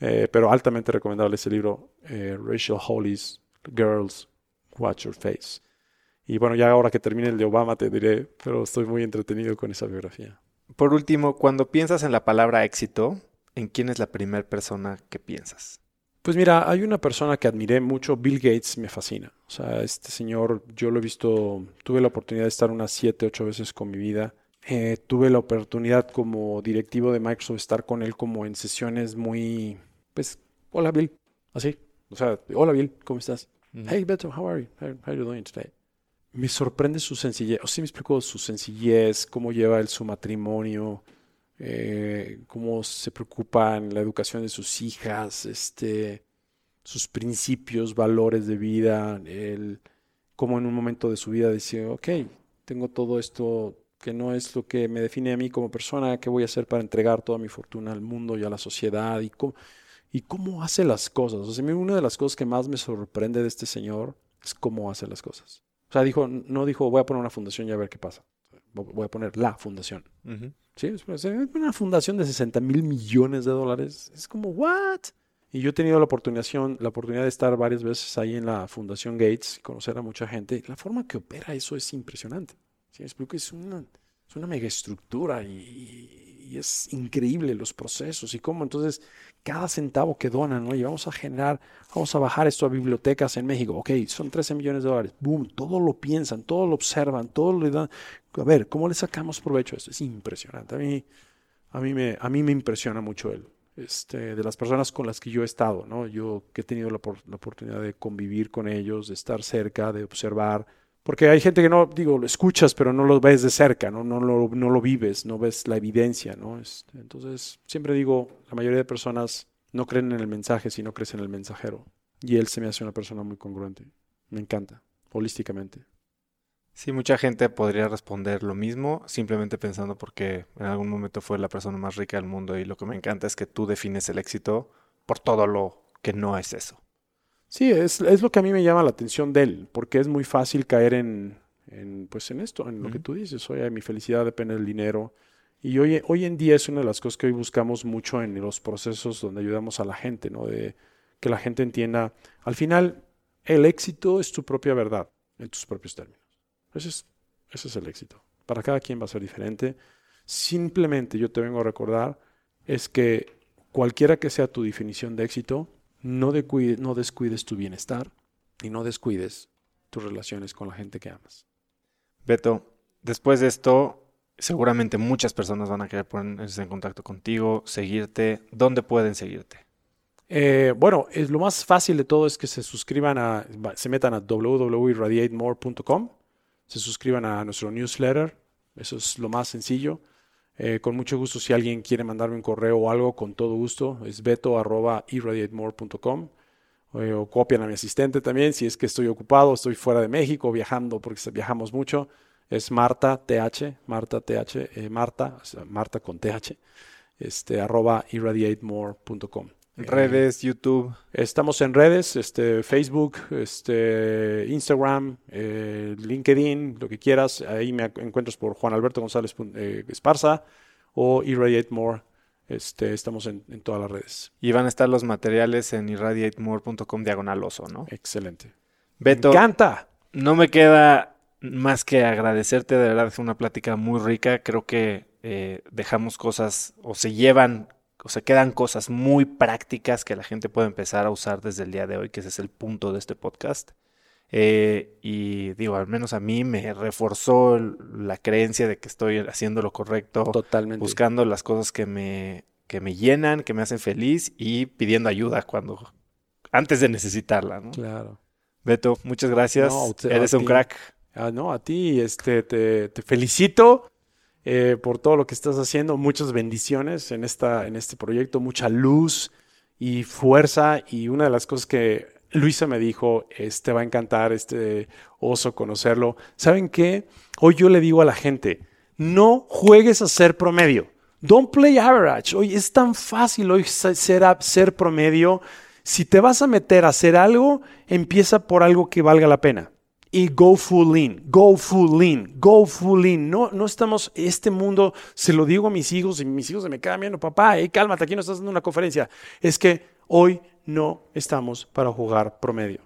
Eh, pero altamente recomendable ese libro, eh, Rachel Hollis, Girls, Watch Your Face. Y bueno, ya ahora que termine el de Obama te diré, pero estoy muy entretenido con esa biografía. Por último, cuando piensas en la palabra éxito, ¿en quién es la primera persona que piensas? Pues mira, hay una persona que admiré mucho, Bill Gates me fascina. O sea, este señor, yo lo he visto, tuve la oportunidad de estar unas 7, 8 veces con mi vida. Eh, tuve la oportunidad como directivo de Microsoft estar con él como en sesiones muy, pues, hola Bill, así. O sea, hola Bill, ¿cómo estás? Hey Beto, how are you? How, how are you doing today? Me sorprende su sencillez, o sí me explico su sencillez, cómo lleva él su matrimonio, eh, cómo se preocupa en la educación de sus hijas, este, sus principios, valores de vida, el, cómo en un momento de su vida dice, ok, tengo todo esto que no es lo que me define a mí como persona, ¿qué voy a hacer para entregar toda mi fortuna al mundo y a la sociedad? Y cómo, y cómo hace las cosas. O sea, una de las cosas que más me sorprende de este señor es cómo hace las cosas. O sea, dijo, no dijo, voy a poner una fundación y a ver qué pasa. Voy a poner la fundación. Ujú. Sí, una fundación de 60 mil millones de dólares. Es como, ¿what? Y yo he tenido la oportunidad, la oportunidad de estar varias veces ahí en la Fundación Gates, conocer a mucha gente. La forma que opera eso es impresionante. ¿Sí me? Es una, es una mega estructura y, y es increíble los procesos y cómo entonces cada centavo que donan. Y vamos a generar, vamos a bajar esto a bibliotecas en México. Ok, son 13 millones de dólares. Boom, todo lo piensan, todo lo observan, todo le dan. A ver, ¿cómo le sacamos provecho a esto? Es impresionante. A mí, a mí, me, a mí me impresiona mucho él. Este, de las personas con las que yo he estado, ¿no? Yo que he tenido la, la oportunidad de convivir con ellos, de estar cerca, de observar. Porque hay gente que no, digo, lo escuchas, pero no lo ves de cerca, ¿no? No, lo, no lo vives, no ves la evidencia, ¿no? Este, entonces, siempre digo, la mayoría de personas no creen en el mensaje si no crees en el mensajero. Y él se me hace una persona muy congruente. Me encanta, holísticamente. Sí, mucha gente podría responder lo mismo simplemente pensando porque en algún momento fue la persona más rica del mundo y lo que me encanta es que tú defines el éxito por todo lo que no es eso. Sí, es, es lo que a mí me llama la atención de él, porque es muy fácil caer en, en, pues en esto, en lo que tú dices, oye, mi felicidad depende del dinero. Y hoy, hoy en día es una de las cosas que hoy buscamos mucho en los procesos donde ayudamos a la gente, ¿no? De que la gente entienda, al final, el éxito es tu propia verdad, en tus propios términos. Ese es, ese es el éxito. Para cada quien va a ser diferente. Simplemente yo te vengo a recordar es que cualquiera que sea tu definición de éxito, no, decuide- no descuides tu bienestar y no descuides tus relaciones con la gente que amas. Beto, después de esto, seguramente muchas personas van a querer ponerse en contacto contigo, seguirte. ¿Dónde pueden seguirte? Eh, bueno, es, lo más fácil de todo es que se suscriban a, se metan a www.irradiatemore.com, se suscriban a nuestro newsletter, eso es lo más sencillo. Eh, con mucho gusto, si alguien quiere mandarme un correo o algo, con todo gusto, es beto.irradiatemore.com. Eh, o copian a mi asistente también, si es que estoy ocupado, estoy fuera de México, viajando, porque viajamos mucho. Es Marta TH, Marta TH, eh, Marta, Marta con TH, este, arroba irradiatemore.com. Redes, YouTube. Estamos en redes, este, Facebook, este, Instagram, LinkedIn, lo que quieras. Ahí me encuentras por Juan Alberto González Esparza o Irradiate More este, estamos en, todas las redes. Y van a estar los materiales en irradiatemore.com diagonal oso, ¿no? Excelente. Beto. Me encanta. No me queda más que agradecerte, de verdad es una plática muy rica. Creo que eh, dejamos cosas o se llevan o se quedan cosas muy prácticas que la gente puede empezar a usar desde el día de hoy, que ese es el punto de este podcast. Eh, y digo, al menos a mí me reforzó la creencia de que estoy haciendo lo correcto. Totalmente. Buscando las cosas que me, que me llenan, que me hacen feliz y pidiendo ayuda cuando, antes de necesitarla, ¿no? Claro. Beto, muchas gracias. Eres un crack. Ah, no, a ti, este, te, te felicito eh, por todo lo que estás haciendo. Muchas bendiciones en, esta, en este proyecto, mucha luz y fuerza. Y una de las cosas que Luisa me dijo, este va a encantar, este oso conocerlo. ¿Saben qué? Hoy yo le digo a la gente, no juegues a ser promedio. Don't play average. Hoy es tan fácil hoy ser, ser promedio. Si te vas a meter a hacer algo, empieza por algo que valga la pena. Y go full in, go full in, go full in. No, no estamos, este mundo, se lo digo a mis hijos y mis hijos se me quedan viendo, papá, hey, cálmate, aquí no estás dando una conferencia. Es que hoy no estamos para jugar promedio.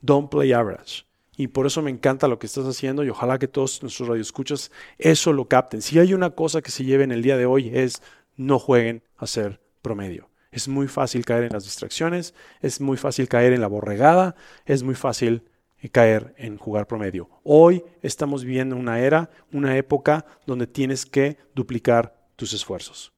Don't play average. Y por eso me encanta lo que estás haciendo y ojalá que todos nuestros radioescuchas eso lo capten. Si hay una cosa que se lleve en el día de hoy es no jueguen a ser promedio. Es muy fácil caer en las distracciones, es muy fácil caer en la borregada, es muy fácil caer en jugar promedio. Hoy estamos viviendo una era, una época donde tienes que duplicar tus esfuerzos.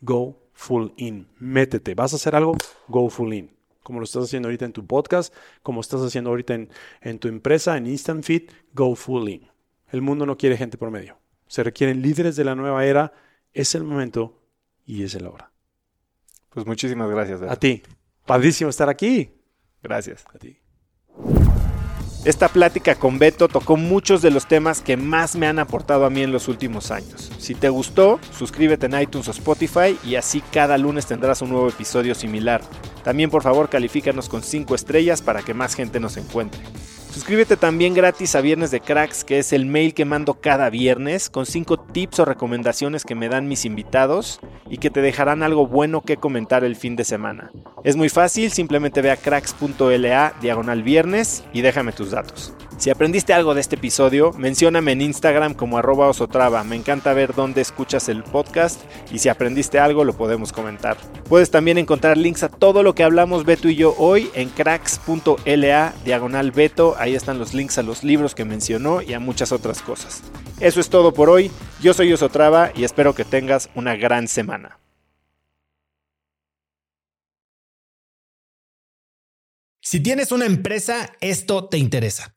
Go full in. Métete. ¿Vas a hacer algo? Go full in. Como lo estás haciendo ahorita en tu podcast, como estás haciendo ahorita en, en tu empresa, en Instant Fit, go full in. El mundo no quiere gente por medio. Se requieren líderes de la nueva era. Es el momento y es el hora. Pues muchísimas gracias. A ti. Padrísimo estar aquí. Gracias. A ti. Esta plática con Beto tocó muchos de los temas que más me han aportado a mí en los últimos años. Si te gustó, suscríbete en iTunes o Spotify y así cada lunes tendrás un nuevo episodio similar. También por favor califícanos con 5 estrellas para que más gente nos encuentre. Suscríbete también gratis a Viernes de Cracks, que es el mail que mando cada viernes, con 5 tips o recomendaciones que me dan mis invitados y que te dejarán algo bueno que comentar el fin de semana. Es muy fácil, simplemente ve a cracks.la diagonal viernes y déjame tus datos. Si aprendiste algo de este episodio, mencióname en Instagram como arroba osotrava. Me encanta ver dónde escuchas el podcast y si aprendiste algo lo podemos comentar. Puedes también encontrar links a todo lo que hablamos Beto y yo hoy en cracks.la diagonal Beto. Ahí están los links a los libros que mencionó y a muchas otras cosas. Eso es todo por hoy. Yo soy Osotrava y espero que tengas una gran semana. Si tienes una empresa, esto te interesa.